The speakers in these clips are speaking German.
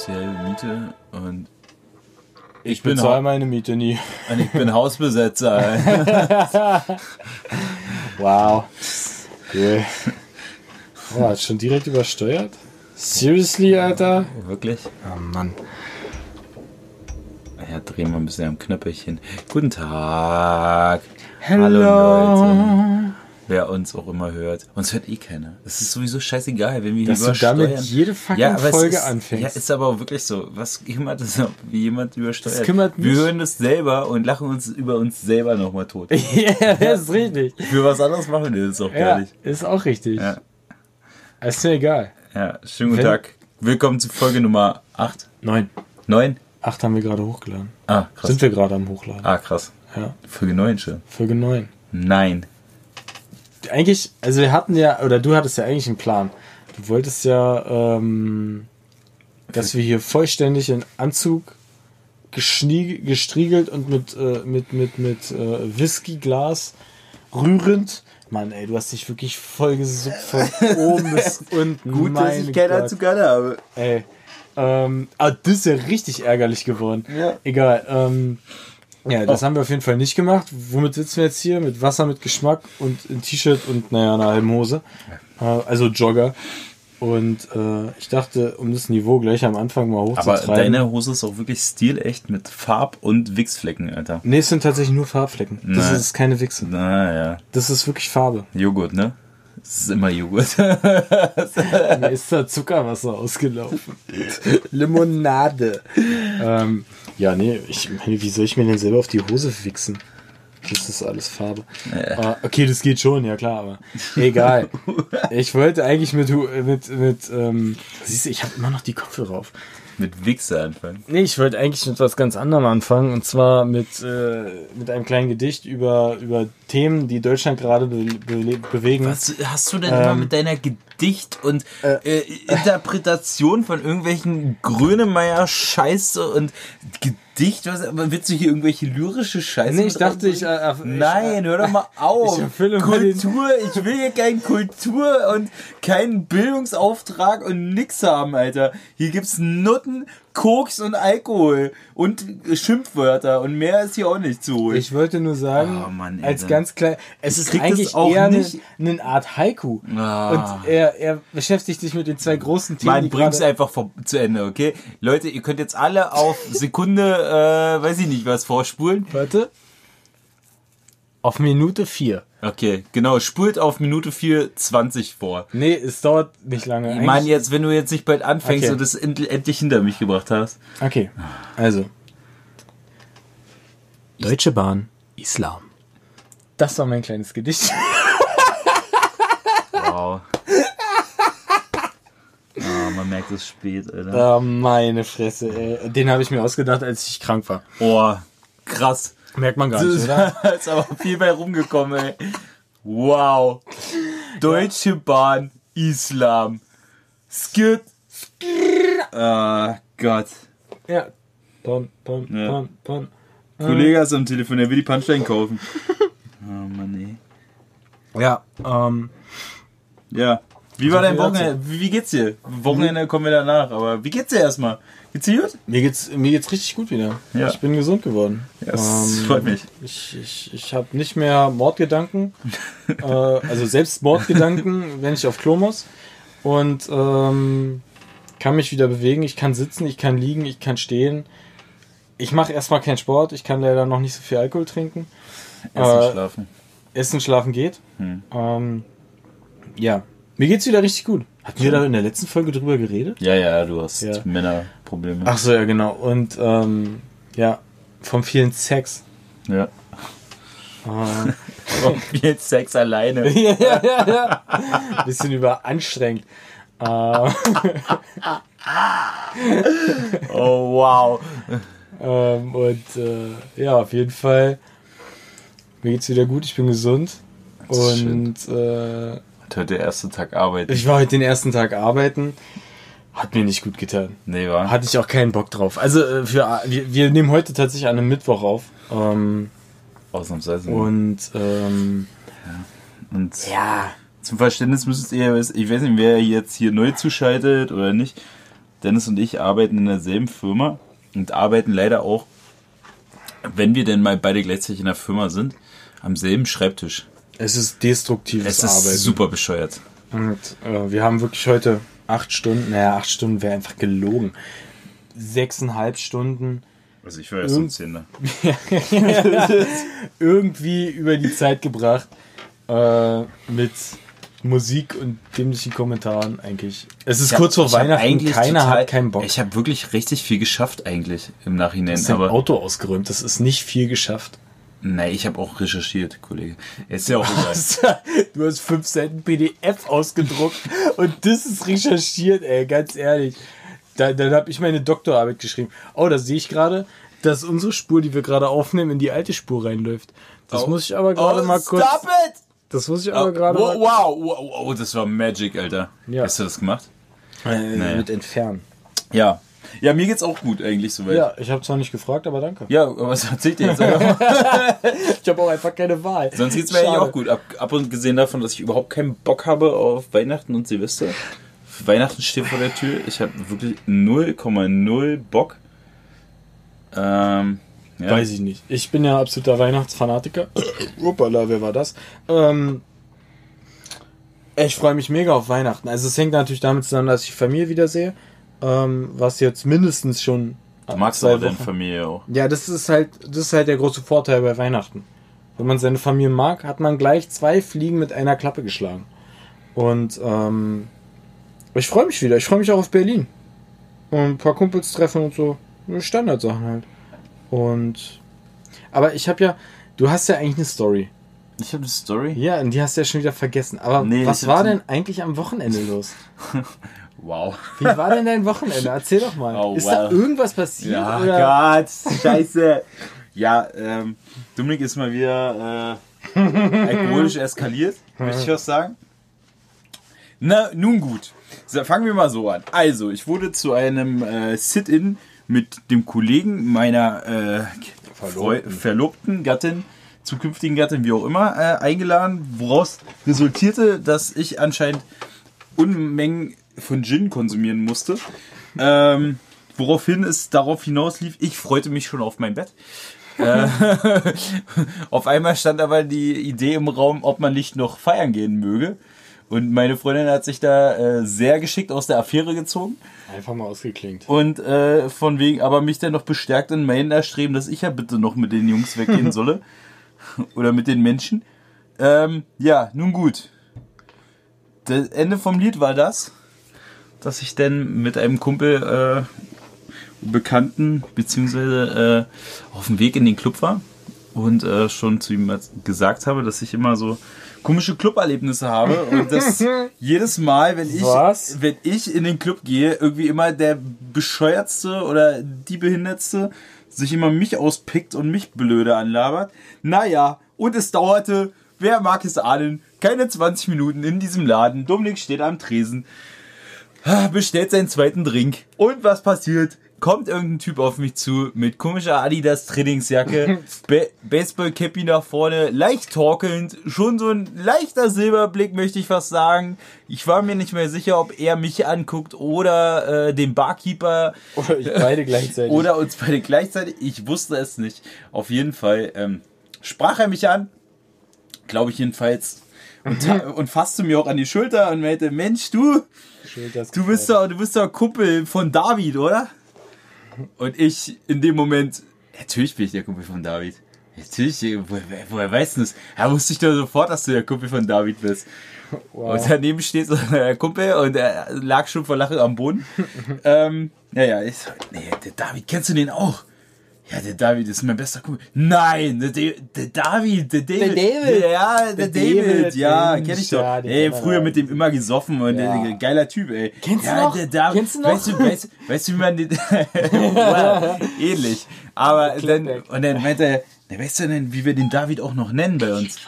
ist die halbe Miete und Ich bin bezahle hau- meine Miete nie. und ich bin Hausbesetzer. Wow. Cool. Oh, hat schon direkt übersteuert? Seriously, Alter? Wirklich? Oh Mann. Ja, drehen wir ein bisschen am Knöpperchen. Guten Tag. Hello. Leute. Wer uns auch immer hört. Uns hört eh keiner. Es ist sowieso scheißegal, wenn wir hier Dass du übersteuern. damit jede fucking es Folge ist, anfängst. Ja, ist aber auch wirklich so. Was kümmert es, ob wie jemand übersteuert? Das kümmert wir mich. hören das selber und lachen uns über uns selber nochmal tot. ja, das ist richtig. Für was anderes machen wir das auch gar Ja, nicht. ist auch richtig. Ja. Ist mir egal. Ja, schönen guten Wenn- Tag. Willkommen zu Folge Nummer 8, Neun. 9. Acht haben wir gerade hochgeladen. Ah, krass. Sind wir gerade am Hochladen. Ah, krass. Ja. Folge 9 schon. Folge 9. Nein. Eigentlich, also wir hatten ja, oder du hattest ja eigentlich einen Plan. Du wolltest ja, ähm, dass wir hier vollständig in Anzug gestriegelt und mit, äh, mit, mit, mit äh, Whiskyglas rührend. Mann, ey, du hast dich wirklich voll gesuppt von oben bis unten. Meine Gott. Galle habe. Ey. Ähm, ah, das ist ja richtig ärgerlich geworden. Ja. Egal. Ähm, ja, das haben wir auf jeden Fall nicht gemacht. Womit sitzen wir jetzt hier? Mit Wasser mit Geschmack und ein T-Shirt und naja, einer halben Hose. Äh, also Jogger. Und äh, ich dachte, um das Niveau gleich am Anfang mal Aber hochzutreiben. deine Hose ist auch wirklich stilecht mit Farb- und Wichsflecken, Alter. nee, es sind tatsächlich nur Farbflecken. Das Nein. ist keine Wichse. Naja. Das ist wirklich Farbe. Joghurt, ne? Es ist immer Joghurt. Mir ist da Zuckerwasser ausgelaufen. Limonade. ähm, ja, nee, ich meine, wie soll ich mir denn selber auf die Hose wichsen? Das ist alles Farbe. Äh, okay, das geht schon, ja klar, aber egal. Ich wollte eigentlich mit, mit, mit ähm, siehst du, ich habe immer noch die Kopfhörer auf. mit Wichse anfangen. Nee, ich wollte eigentlich mit was ganz anderem anfangen und zwar mit, äh, mit einem kleinen Gedicht über, über Themen, die Deutschland gerade be be bewegen. Was hast du denn immer Ähm, mit deiner Gedicht- und äh, Interpretation von irgendwelchen Grönemeyer-Scheiße und Gedicht? Was, aber willst du hier irgendwelche lyrische Scheiße? Nee, ich mit dachte, ich, reinbringen? äh, äh, Nein, hör doch mal auf. ich Kultur, ich will hier kein Kultur und keinen Bildungsauftrag und nix haben, Alter. Hier gibt's Nutten, Koks und Alkohol und Schimpfwörter und mehr ist hier auch nicht zu holen. Ich wollte nur sagen, Oh Mann, als ganz klein, es ist eigentlich auch eher eine, nicht- eine Art Haiku. Ah. Und er, er beschäftigt sich mit den zwei großen Themen, bring's gerade... einfach vor, zu Ende, okay? Leute, ihr könnt jetzt alle auf Sekunde, äh, weiß ich nicht, was vorspulen. Warte. Auf Minute 4. Okay, genau, spult auf Minute 4, 20 vor. Nee, es dauert nicht lange. Ich meine jetzt, wenn du jetzt nicht bald anfängst Okay. und das end endlich hinter mich gebracht hast. Okay, also. Deutsche Bahn, Islam. Das war mein kleines Gedicht. Wow. Ah, man merkt es spät, Alter. oh, meine Fresse, ey. Den habe ich mir ausgedacht, als ich krank war. Oh, krass. Merkt man gar nicht, ist, oder? ist aber viel bei rumgekommen, ey. Wow. Deutsche Bahn, Islam. Skit. Ah, Gott. Ja. Pam, pam, Ja. pam, pam. Kollege ist am Telefon, der will die Punchline kaufen. Oh Mann, ey. Ja, ähm, Ja. Wie war So dein. Wochenende? Wie, geht's dir? Wochenende kommen wir danach, aber wie geht's dir erstmal? Geht's dir gut? mir geht's, mir geht's richtig gut wieder. Ja. Ich bin gesund geworden. Ja, das freut mich. Ich, ich, ich habe nicht mehr Mordgedanken, äh, also selbst Mordgedanken, wenn ich auf Klo muss. Und ähm, kann mich wieder bewegen. Ich kann sitzen, ich kann liegen, ich kann stehen. Ich mache erstmal keinen Sport. Ich kann leider noch nicht so viel Alkohol trinken. Essen, Äh, schlafen. Essen, schlafen geht. Hm. Ähm, ja, mir geht's wieder richtig gut. Hatten wir da in der letzten Folge drüber geredet? Ja, ja, du hast Ja. Männerprobleme. Ach so, ja, genau. Und ähm, ja, vom vielen Sex. Ja. Äh, Und viel Sex alleine. ja, ja, ja, ja. Bisschen überanstrengend. Äh, Oh, wow. ähm, und äh, ja, auf jeden Fall. Mir geht's wieder gut, ich bin gesund. Und äh, heute der erste Tag Arbeit. ich war heute den ersten Tag arbeiten. Hat mir nicht gut getan. Nee, war. Hatte ich auch keinen Bock drauf. Also äh, für, wir, wir nehmen heute tatsächlich an einem Mittwoch auf. Ähm, Ausnahmsweise. und ähm, Und ja, zum Verständnis müsstet ihr, wissen, ich weiß nicht, wer jetzt hier neu zuschaltet oder nicht. Dennis und ich arbeiten in derselben Firma und arbeiten leider auch, wenn wir denn mal beide gleichzeitig in der Firma sind, am selben Schreibtisch. Es ist destruktives Es ist Arbeiten. super bescheuert. Und äh, wir haben wirklich heute acht Stunden, naja, acht Stunden wäre einfach gelogen. Sechseinhalb Stunden Also ich war erst um 10. Ne? irgendwie über die Zeit gebracht äh, mit Musik und dämlichen Kommentaren eigentlich. Es ist Ich hab- kurz vor hab Weihnachten, eigentlich keiner total- hat keinen Bock. Ich habe wirklich richtig viel geschafft eigentlich im Nachhinein. ist dein aber Auto ausgeräumt, das ist nicht viel geschafft. Nein, ich habe auch recherchiert, Kollege. Ist ja auch egal. du hast fünf Seiten PDF ausgedruckt und das ist recherchiert, ey, ganz ehrlich. Da, dann habe ich meine Doktorarbeit geschrieben. Oh, da sehe ich gerade, dass unsere Spur, die wir gerade aufnehmen, in die alte Spur reinläuft. Das Oh. muss ich aber gerade Oh, mal kurz. Stop it! Das muss ich aber gerade wow, mal wow, wow, wow, das war Magic, Alter. Ja. Hast du das gemacht? äh, mit entfernen. Ja. Ja, mir geht's auch gut eigentlich soweit. Ja, ich habe zwar nicht gefragt, aber danke. Ja, aber was erzählt ihr jetzt? Ich habe auch einfach keine Wahl. Sonst geht's mir eigentlich auch gut. Ab, ab und gesehen davon, dass ich überhaupt keinen Bock habe auf Weihnachten und Silvester. Weihnachten steht vor der Tür. Ich habe wirklich 0,0 Bock. Ähm, ja. Weiß ich nicht. Ich bin ja absoluter Weihnachtsfanatiker. Uppala, wer war das? Ähm, ich freue mich mega auf Weihnachten. Also es hängt natürlich damit zusammen, dass ich Familie wiedersehe. Ähm, was jetzt mindestens schon Du magst aber deine Familie auch. Ja, das ist halt, das ist halt der große Vorteil bei Weihnachten. Wenn man seine Familie mag, hat man gleich zwei Fliegen mit einer Klappe geschlagen. Und ähm, ich freue mich wieder. Ich freue mich auch auf Berlin. Und ein paar Kumpels treffen und so. Standardsachen halt. Und aber ich habe ja, du hast ja eigentlich eine Story. Ich habe eine Story. Ja, und die hast du ja schon wieder vergessen. Aber Nee, was war denn eigentlich am Wochenende los? Wow. Wie war denn dein Wochenende? Erzähl doch mal. Oh, Ist da well. irgendwas passiert? Ja, oder? Gott, scheiße. ja, ähm, Dominik ist mal wieder äh, alkoholisch eskaliert, möchte ich was sagen. Na, nun gut. So, fangen wir mal so an. Also, ich wurde zu einem äh, Sit-In mit dem Kollegen meiner äh, Verlobten. Verlobten Gattin, zukünftigen Gattin, wie auch immer, äh, eingeladen, woraus resultierte, dass ich anscheinend Unmengen von Gin konsumieren musste. Ähm, woraufhin es darauf hinaus lief, ich freute mich schon auf mein Bett. äh, auf einmal stand aber die Idee im Raum, ob man nicht noch feiern gehen möge. Und meine Freundin hat sich da äh, sehr geschickt aus der Affäre gezogen Einfach mal ausgeklingt. und äh, von wegen aber mich dann noch bestärkt in meinem Erstreben, dass ich ja bitte noch mit den Jungs weggehen solle. Oder mit den Menschen. Ähm, ja, nun gut. Das Ende vom Lied war das, dass ich dann mit einem Kumpel, äh, Bekannten, beziehungsweise äh, auf dem Weg in den Club war und äh, schon zu ihm gesagt habe, dass ich immer so komische Club-Erlebnisse habe und dass jedes Mal, wenn ich, Was? wenn ich in den Club gehe, irgendwie immer der bescheuertste oder die behindertste sich immer mich auspickt und mich blöde anlabert. Naja, und es dauerte, wer mag es ahnen, keine 20 Minuten in diesem Laden. Dominik steht am Tresen, bestellt seinen zweiten Drink. Und was passiert? Kommt irgendein Typ auf mich zu mit komischer Adidas Trainingsjacke, Be Baseball Cappy nach vorne, leicht torkelnd, schon so ein leichter Silberblick möchte ich fast sagen. Ich war mir nicht mehr sicher, ob er mich anguckt oder äh, den Barkeeper Oder ich beide gleichzeitig. oder uns beide gleichzeitig. Ich wusste es nicht. Auf jeden Fall ähm, sprach er mich an, glaube ich jedenfalls, und, und fasste mir auch an die Schulter und meinte, Mensch, du, du bist doch, du bist doch Kumpel von David, oder? Und ich in dem Moment, natürlich bin ich der Kumpel von David. Natürlich, woher, woher weißt du das? Ja, wusste ich doch sofort, dass du der Kumpel von David bist. Und daneben steht so der Kumpel und er lag schon vor Lachen am Boden. ähm, ja, ja, ich so, nee, der David, kennst du den auch? Ja, der David ist mein bester Kumpel. Nein, der, Da- der David, der David. David. Ja, der, Der David, David, ja, kenn ich doch. ja, ey, früher mit dem immer gesoffen und Ja. der, geiler Typ, ey. Kennst du ja, noch? Der David, Kennst du noch? Weißt du, weißt, weißt du, wie man den, wow, ähnlich. Aber dann, und dann meinte er, na, weißt du denn, wie wir den David auch noch nennen bei uns?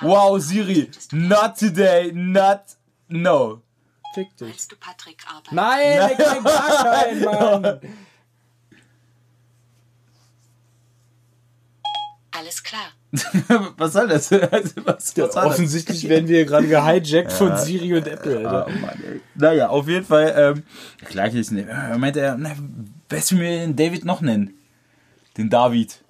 Wow, Siri, not today, not, no. Fick dich. Weißt du, Patrick. Nein, ich kann gar keinen, Mann. Alles klar. was soll das? Also, was, was soll Offensichtlich werden wir gerade gehijackt von Siri und Apple, das? Alter. Oh Mann, ey. Naja, auf jeden Fall, ähm, klar, ich nicht. Er meinte er, na, weißt du, wie wir den David noch nennen? Den David.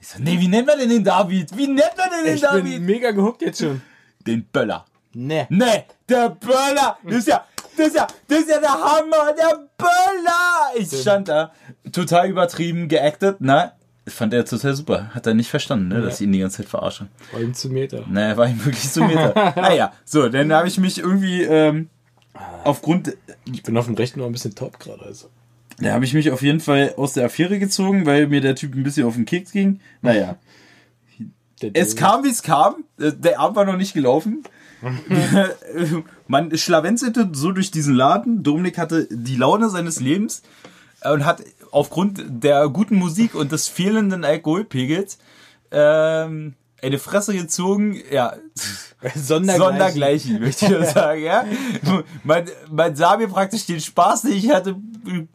Ich so, nee, wie nennt man denn den David? Wie nennt man denn den Ich David? bin mega gehuckt jetzt schon. Den Böller. Ne. Nee, der Böller! Das ist ja, das ist ja, das ist ja der Hammer, der Böller! Ich stand da, total übertrieben geactet, ne? Fand er total super. Hat er nicht verstanden, ne, dass ich ihn die ganze Zeit verarsche. Wollen zu Meter. Naja, war ihm wirklich zu Meter. naja, so, dann habe ich mich irgendwie, ähm, aufgrund, Ich bin auf dem rechten Ohr ein bisschen top gerade, also. da habe ich mich auf jeden Fall aus der Affäre gezogen, weil mir der Typ ein bisschen auf den Keks ging. Naja. Es kam, wie es kam. Äh, Der Abend war noch nicht gelaufen. Man schlawenzelte so durch diesen Laden. Dominik hatte die Laune seines Lebens und hat aufgrund der guten Musik und des fehlenden Alkoholpegels ähm, eine Fresse gezogen. Ja, Sondergleichen. Sondergleichen, möchte ich sagen. Ja? Man, man sah mir praktisch den Spaß, den ich hatte,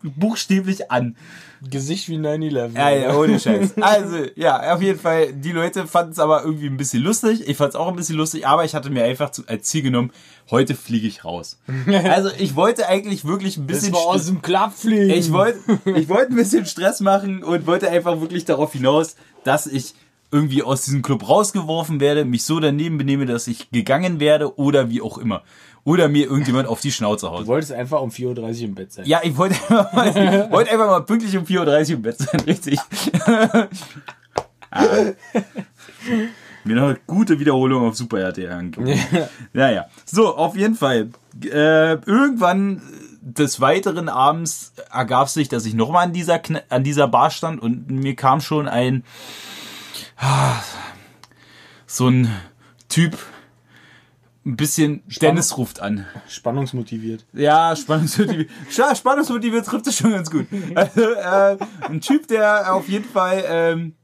buchstäblich an. Gesicht wie 9-11. Ja, ja, ohne Scheiß. Also, ja, auf jeden Fall, die Leute fanden es aber irgendwie ein bisschen lustig. Ich fand es auch ein bisschen lustig, aber ich hatte mir einfach zu, als Ziel genommen, heute fliege ich raus. Also, ich wollte eigentlich wirklich ein Das bisschen... war aus dem Club fliegen. ich wollte ich wollte ein bisschen Stress machen und wollte einfach wirklich darauf hinaus, dass ich irgendwie aus diesem Club rausgeworfen werde, mich so daneben benehme, dass ich gegangen werde oder wie auch immer. Oder mir irgendjemand auf die Schnauze haut. Du wolltest einfach um 4.30 Uhr im Bett sein. Ja, ich wollte einfach mal, wollte einfach mal pünktlich um 4.30 Uhr im Bett sein, richtig. ah. Mir noch eine gute Wiederholung auf Super RTL angeguckt. Naja, so, auf jeden Fall. Äh, irgendwann des weiteren Abends ergab sich, dass ich nochmal an dieser, Kne an dieser Bar stand und mir kam schon ein so ein Typ, ein bisschen, Dennis ruft an. Spannungsmotiviert. Ja, Spannungsmotive. Ja, Spannungsmotive trifft es schon ganz gut. Also, äh, ein Typ, der auf jeden Fall, ähm,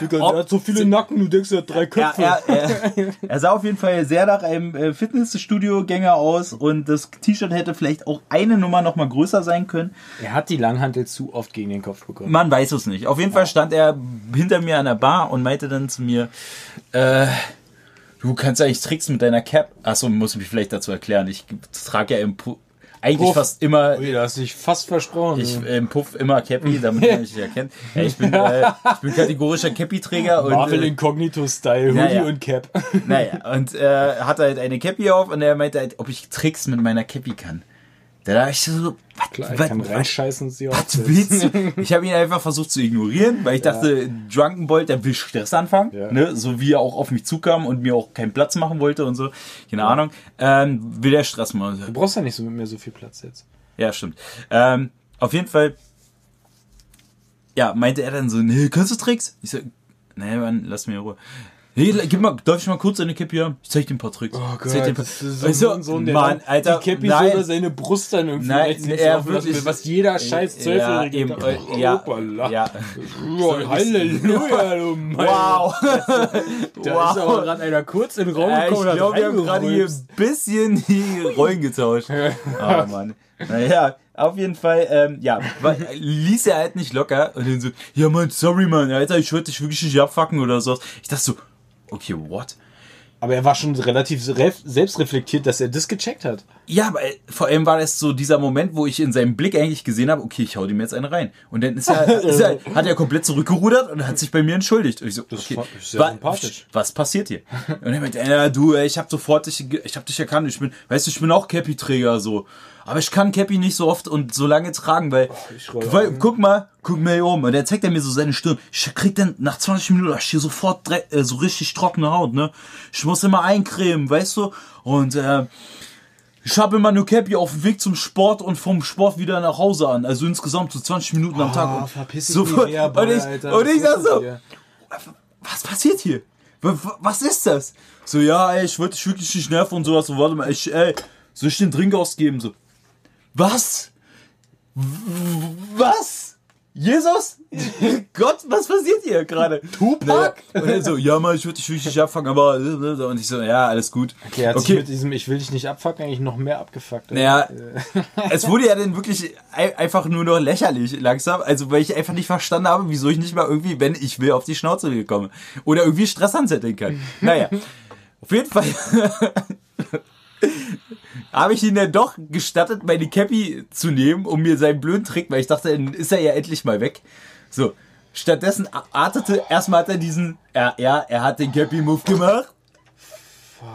Digga, Ob- der hat so viele Nacken, du denkst, er hat drei er, Köpfe. er, er, er sah auf jeden Fall sehr nach einem äh, Fitnessstudio-Gänger aus und das T-Shirt hätte vielleicht auch eine Nummer noch mal größer sein können. Er hat die Langhantel zu oft gegen den Kopf bekommen. Man weiß es nicht. Auf jeden Fall stand er hinter mir an der Bar und meinte dann zu mir, äh, du kannst eigentlich Tricks mit deiner Cap. Achso, muss ich mich vielleicht dazu erklären. Ich trage ja im Pu eigentlich Puff. fast immer Ui, da hast du dich fast versprochen. Ich ähm, puff immer Cappy, damit man mich erkennt. Ja, ich, bin, äh, ich bin kategorischer Cappy-Träger und Marvel äh, Incognito-Style, Hoodie Ja, ja. und Cap. naja, und äh, hatte halt eine Cappy auf und er meinte halt, ob ich Tricks mit meiner Cappy kann. Da dachte ich so, was, was, reinscheißen sie was willst du? Ich habe ihn einfach versucht zu ignorieren, weil ich dachte, Drunken Bolt, der will Stress anfangen, Ja. ne? so wie er auch auf mich zukam und mir auch keinen Platz machen wollte und so, keine Ahnung, ähm, will er Stress machen. Du brauchst ja nicht so mehr so viel Platz jetzt. Ja, stimmt. Ähm, auf jeden Fall, ja, meinte er dann so, nee, kannst du Tricks? Ich so, nee, Mann, lass mir in Ruhe. Nee, gib mal, darf ich mal kurz deine Cappy haben? Ich zeig dir ein paar Tricks. Oh Ich zeig dir ein paar- das ist so, Weißt so du, ein Sohn, der Mann, dann Alter, die Cappy nein. über seine Brust dann irgendwie Nein, links er wirklich- will, was jeder scheiß ja, Zwölfjährige eben, kann. äh, ja, Hoppala. ja. Oh, Halleluja, du Mann. Wow. Da ist aber gerade einer kurz in den Raum ich gekommen und glaube, wir haben gerade hier ein bisschen die Rollen getauscht. Oh Mann. Naja, auf jeden Fall, ähm, ja, war, ließ er halt nicht locker und dann so, ja Mann, sorry Mann, Alter, ich wollte dich wirklich nicht abfacken oder so. Ich dachte so, okay, what? Aber er war schon relativ ref- selbstreflektiert, dass er das gecheckt hat. Ja, aber äh, vor allem war das so dieser Moment, wo ich in seinem Blick eigentlich gesehen habe, okay, ich hau dem jetzt eine rein. Und dann ist er, ist er, hat er komplett zurückgerudert und hat sich bei mir entschuldigt. Und ich so, Das okay, fa- ist sehr wa- sympathisch. was passiert hier? Und er meinte, ja, du, ich hab sofort dich, ich hab dich erkannt, ich bin, weißt du, ich bin auch Cappy-Träger, so. Aber ich kann Cappy nicht so oft und so lange tragen, weil, roll weil guck mal, guck mal hier oben. Und er zeigt er mir so seine Stirn. Ich krieg dann nach 20 Minuten, ich hier sofort äh, so richtig trockene Haut, ne? Ich muss immer eincremen, weißt du? Und, äh, ich habe immer nur Cappy auf dem Weg zum Sport und vom Sport wieder nach Hause an. Also insgesamt so 20 Minuten am Tag. Und verpiss dich nie mehr, und Boy, ich, Alter. und ich Was sag so, dir? was passiert hier? Was ist das? So, ja, ey, ich wollte dich wirklich nicht nerven und sowas. So, warte mal, ich, ey, soll ich den Drink ausgeben? So, was? Was? Jesus? Gott, was passiert hier gerade? Tupac? Und er so, ja, Mann, ich würde dich nicht abfangen, aber. Und ich so, ja, alles gut. Okay, er hat sich mit diesem Ich will dich nicht abfucken eigentlich noch mehr abgefuckt. Naja, es wurde ja dann wirklich ei- einfach nur noch lächerlich langsam. Also, weil ich einfach nicht verstanden habe, wieso ich nicht mal irgendwie, wenn ich will, auf die Schnauze gekommen Oder irgendwie Stress anzetteln kann. Naja, auf jeden Fall habe ich ihn dann doch gestattet, meine Cappy zu nehmen, um mir seinen blöden Trick, weil ich dachte, dann ist er ja endlich mal weg. So, stattdessen artete, erstmal hat er diesen, ja, ja, er hat den Cappy-Move gemacht.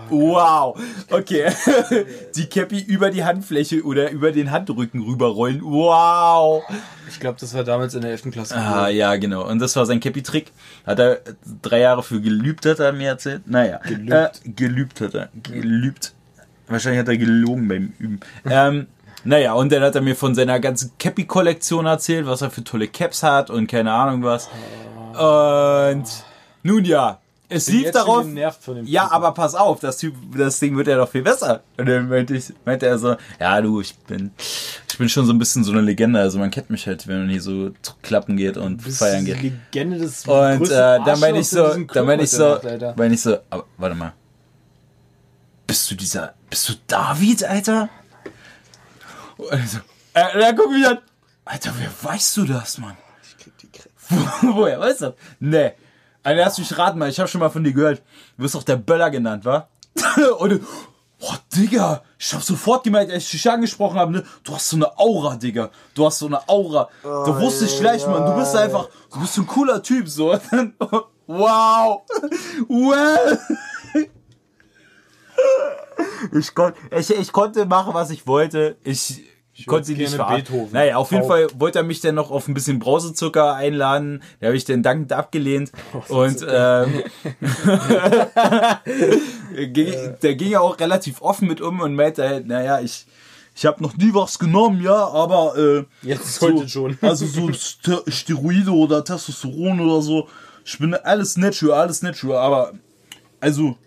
Wow. Okay. Die Cappy über die Handfläche oder über den Handrücken rüberrollen. Wow. Ich glaube, das war damals in der 11. Klasse. Ah, ja, genau. Und das war sein Cappy-Trick. Hat er drei Jahre für gelübt, hat er mir erzählt. Naja. Gelübt. Äh, gelübt hat er. Gelübt. Wahrscheinlich hat er gelogen beim Üben. ähm, naja, und dann hat er mir von seiner ganzen Cappy-Kollektion erzählt, was er für tolle Caps hat und keine Ahnung was. Und nun ja, es Bin lief jetzt schon darauf. genervt von dem Ja, Typen. aber pass auf, das, typ, das Ding wird ja noch viel besser. Und dann meinte, ich, meinte er so, ja du, ich bin, ich bin schon so ein bisschen so eine Legende. Also man kennt mich halt, wenn man hier so zu Klappen geht und feiern geht. Legende des Und äh, dann meine ich so, dann meine ich so, meine ich so, aber warte mal. Bist du dieser, bist du David, Alter? Also, äh, dann guck mich an. Alter, wer weißt du das, Mann? Ich krieg die Kräfte. Woher weißt du das? Nee. Also lass mich raten mal, ich habe schon mal von dir gehört. Du wirst doch der Böller genannt, wa? Und oh, Digga, ich hab sofort gemerkt, als ich dich angesprochen habe, ne? Du hast so eine Aura, Digga. Du hast so eine Aura. da wusste ich gleich, Mann. Du bist einfach, du bist so ein cooler Typ, so. wow. Well. Ich, kon ich, ich konnte machen, was ich wollte. Ich, konnte sie nicht. Beethoven. Naja, auf jeden Auch. Fall wollte er mich dann noch auf ein bisschen Brausezucker einladen. Da habe ich dann dankend abgelehnt. und ähm, ging, der ging ja auch relativ offen mit um und meinte halt, naja, ich, ich habe noch nie was genommen, ja, aber äh, Jetzt so, heute schon. Also so Ster Steroide oder Testosteron oder so. Ich bin alles natural, alles natural, aber also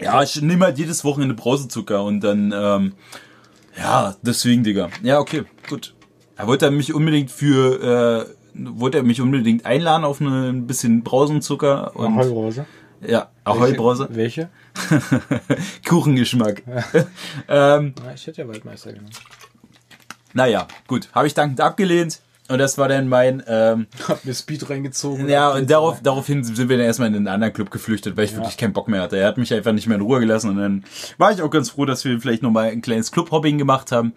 ja, ich nehme halt jedes Wochenende Brausezucker und dann ähm, ja, deswegen, Digga. Ja, okay, gut. Er wollte mich unbedingt für äh, wollte er mich unbedingt einladen auf eine, ein bisschen Brausenzucker und Ahoi-Brause. ja, Ahoi-Brause. Welche? Kuchengeschmack. ähm, ich hätte ja Waldmeister genommen. naja, gut. Habe ich dankend abgelehnt. Und das war dann mein, ähm, Hab mir Speed reingezogen. ja, und darauf, daraufhin sind wir dann erstmal in einen anderen Club geflüchtet, weil ich wirklich keinen Bock mehr hatte. Er hat mich einfach nicht mehr in Ruhe gelassen und dann war ich auch ganz froh, dass wir vielleicht nochmal ein kleines Club-Hopping gemacht haben.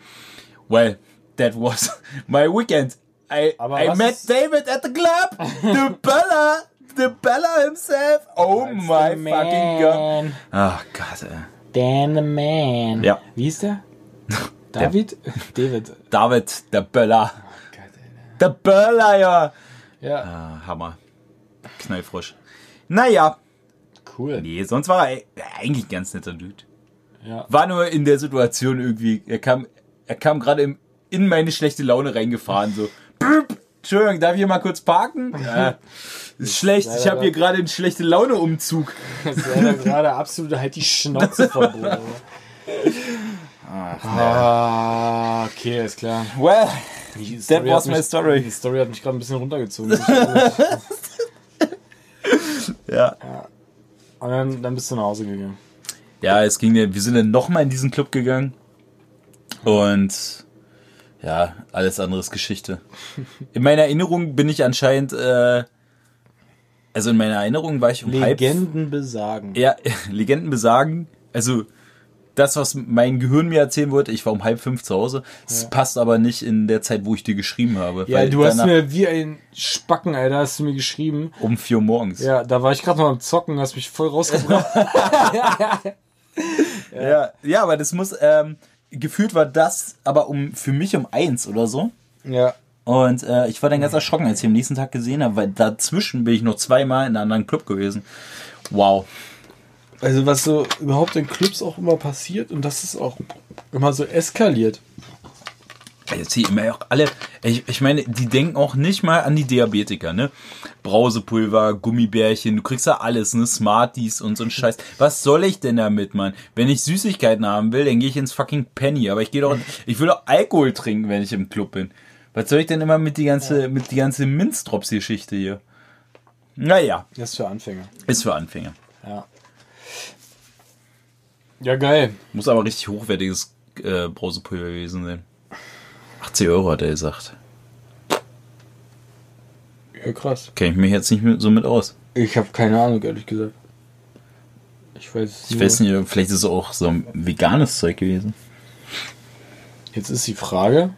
Well, that was my weekend. I, I met David at the club. The Bella. The Bella himself. Oh my fucking God. Ach Gott, ey. Dan the Man. Ja. Wie ist der? David? David. David, der Böller. Der Böller, ja. Ja, Ah, Hammer. Knallfrosch. Naja, cool. nee, sonst war er eigentlich ein ganz netter Dude. Ja. War nur in der Situation irgendwie, er kam, er kam gerade in meine schlechte Laune reingefahren, so. Brrp, Entschuldigung, darf ich hier mal kurz parken? Ja, ist schlecht, ich habe hier gerade einen schlechte Laune Umzug. Das wäre gerade absolut halt die Schnauze voll. Bruder. Ah, okay, ist klar. Well, that was my mich- story. Die Story hat mich gerade ein bisschen runtergezogen. Ja. Und dann, dann bist du nach Hause gegangen. Ja, es ging ja, wir sind dann nochmal in diesen Club gegangen. Und ja, alles andere ist Geschichte. In meiner Erinnerung bin ich anscheinend, äh, also in meiner Erinnerung war ich um halb Legenden besagen. Ja, Legenden besagen, also das, was mein Gehirn mir erzählen wollte, ich war um halb fünf zu Hause. Das passt aber nicht in der Zeit, wo ich dir geschrieben habe. Ja, weil du hast mir wie ein Spacken, Alter, hast du mir geschrieben. um vier Uhr morgens. Ja, da war ich gerade noch am Zocken, hast mich voll rausgebracht. ja, ja, aber das muss, ähm, gefühlt war das aber um für mich um eins oder so. ja. Und äh, ich war dann ganz erschrocken, als ich am nächsten Tag gesehen habe, weil dazwischen bin ich noch zweimal in einem anderen Club gewesen. Wow. Also was so überhaupt in Clubs auch immer passiert und das ist auch immer so eskaliert. Jetzt hier immer auch alle, ich, ich meine, die denken auch nicht mal an die Diabetiker, ne? Brausepulver, Gummibärchen, du kriegst ja alles, ne? Smarties und so ein Scheiß. Was soll ich denn damit, Mann? Wenn ich Süßigkeiten haben will, dann gehe ich ins fucking Penny. Aber ich gehe doch, ich will doch Alkohol trinken, wenn ich im Club bin. Was soll ich denn immer mit die ganze, mit die ganze Minzdrops-Geschichte hier? Naja, Das ist für Anfänger. ist für Anfänger. Ja. Ja, geil. Muss aber richtig hochwertiges äh, Brausepulver gewesen sein. 80 Euro hat er gesagt. Ja, krass. Kenne ich mich jetzt nicht mit, so mit aus. Ich habe keine Ahnung, ehrlich gesagt. Ich weiß, Ich weiß nicht, vielleicht ist es auch so ein veganes Zeug gewesen. Jetzt ist die Frage: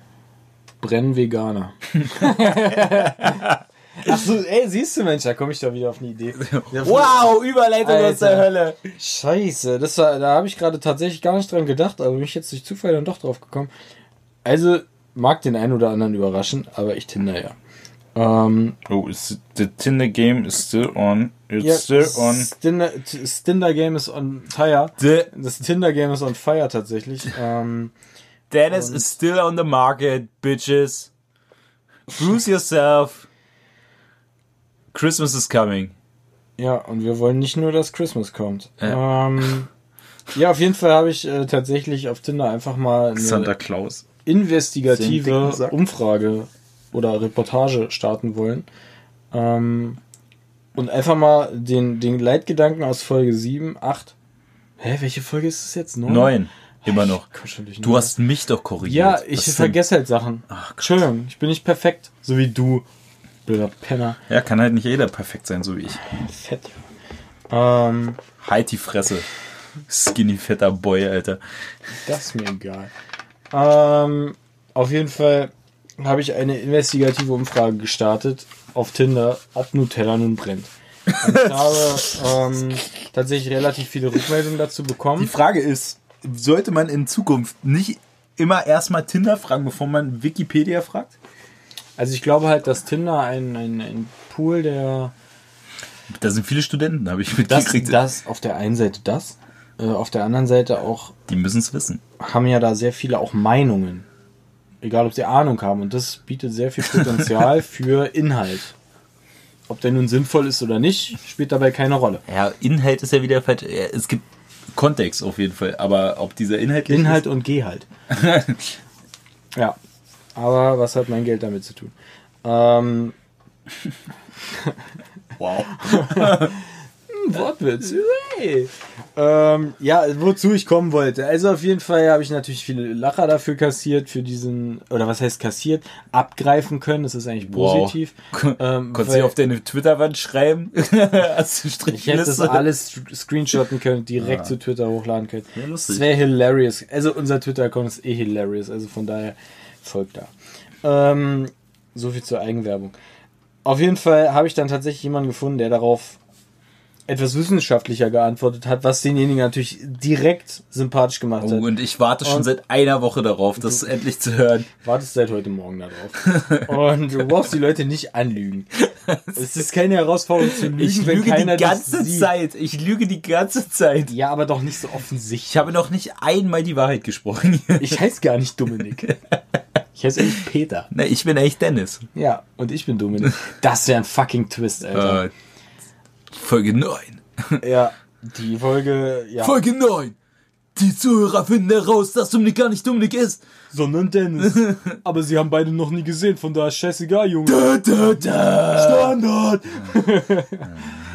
Brennen Veganer? Ach so, ey, siehst du, Mensch, da komme ich doch wieder auf eine Idee. Wow, Überleitung aus der Alter. Hölle. Scheiße, das war, da habe ich gerade tatsächlich gar nicht dran gedacht, aber bin ich jetzt durch Zufall dann doch drauf gekommen. Also, mag den einen oder anderen überraschen, aber ich Tinder ja. Ähm, Oh, is the Tinder game is still on. It's ja, still on. Stinder, T- Stinder Game ist on fire. The Das Tinder Game ist on fire tatsächlich. Ähm, Dennis is still on the market, bitches. Bruise yourself. Christmas is coming. ja, und wir wollen nicht nur, dass Christmas kommt. Ähm, ja, auf jeden Fall habe ich äh, tatsächlich auf Tinder einfach mal eine Santa Claus. investigative. Umfrage oder Reportage starten wollen. Ähm, und einfach mal den, den Leitgedanken aus Folge 7, 8. Hä, welche Folge ist es jetzt? Neun? Neun. Immer noch. Du hast mich doch korrigiert. Ja, ich Was denn? vergesse halt Sachen. Ach Gott. Entschuldigung, ich bin nicht perfekt. So wie du. Blöder Penner. Ja, kann halt nicht jeder perfekt sein, so wie ich. Fett. Ähm, Halt die Fresse. Skinny fetter Boy, Alter. Das ist mir egal. Ähm, auf jeden Fall habe ich eine investigative Umfrage gestartet auf Tinder, ob Nutella nun brennt. Und ich habe ähm, tatsächlich relativ viele Rückmeldungen dazu Die bekommen. Frage ist, sollte man in Zukunft nicht immer erstmal Tinder fragen, bevor man Wikipedia fragt? Also ich glaube halt, dass Tinder ein, ein, ein Pool der Da sind viele Studenten, habe ich das, mitgekriegt. das auf der einen Seite das, äh, auf der anderen Seite auch Die müssen es wissen. haben ja da sehr viele auch Meinungen. Egal, ob sie Ahnung haben. Und das bietet sehr viel Potenzial für Inhalt. Ob der nun sinnvoll ist oder nicht, spielt dabei keine Rolle. Ja, Inhalt ist ja wieder Es gibt Kontext auf jeden Fall, aber ob dieser Inhalt Inhalt und Gehalt. ja. Aber was hat mein Geld damit zu tun? Ähm, Wow. Wortwitz. Hooray. Ähm, ja, wozu ich kommen wollte. Also auf jeden Fall habe ich natürlich viele Lacher dafür kassiert, für diesen, oder was heißt kassiert, abgreifen können. Das ist eigentlich positiv. Ähm, Konntest du auf deine Twitter-Wand schreiben? Hast du Ich hätte das alles screenshotten können, direkt zu Twitter hochladen können. Ja. Das wäre hilarious. Also unser Twitter-Account ist eh hilarious, also von daher folgt da. Ähm, so viel zur Eigenwerbung. Auf jeden Fall habe ich dann tatsächlich jemanden gefunden, der darauf etwas wissenschaftlicher geantwortet hat, was denjenigen natürlich direkt sympathisch gemacht Oh, hat. und ich warte schon Und- seit einer Woche darauf, das endlich zu hören. Wartest seit heute Morgen darauf. Und du brauchst die Leute nicht anlügen. Es ist keine Herausforderung zu lügen, Ich wenn lüge keiner die ganze. Zeit. Ich lüge die ganze Zeit. Ja, aber doch nicht so offensichtlich. Ich habe noch nicht einmal die Wahrheit gesprochen. Ich heiße gar nicht Dominik. Ich heiße eigentlich Peter. Na, ich bin echt Dennis. Ja, und ich bin Dominik. Das wäre ein fucking Twist, Alter. Äh, Folge 9. ja, die Folge, ja. Folge 9. Die Zuhörer finden heraus, dass Dominik gar nicht Dominik ist. Sondern Dennis. Aber sie haben beide noch nie gesehen, von daher scheißegal, Junge. Da, da, da. Standard!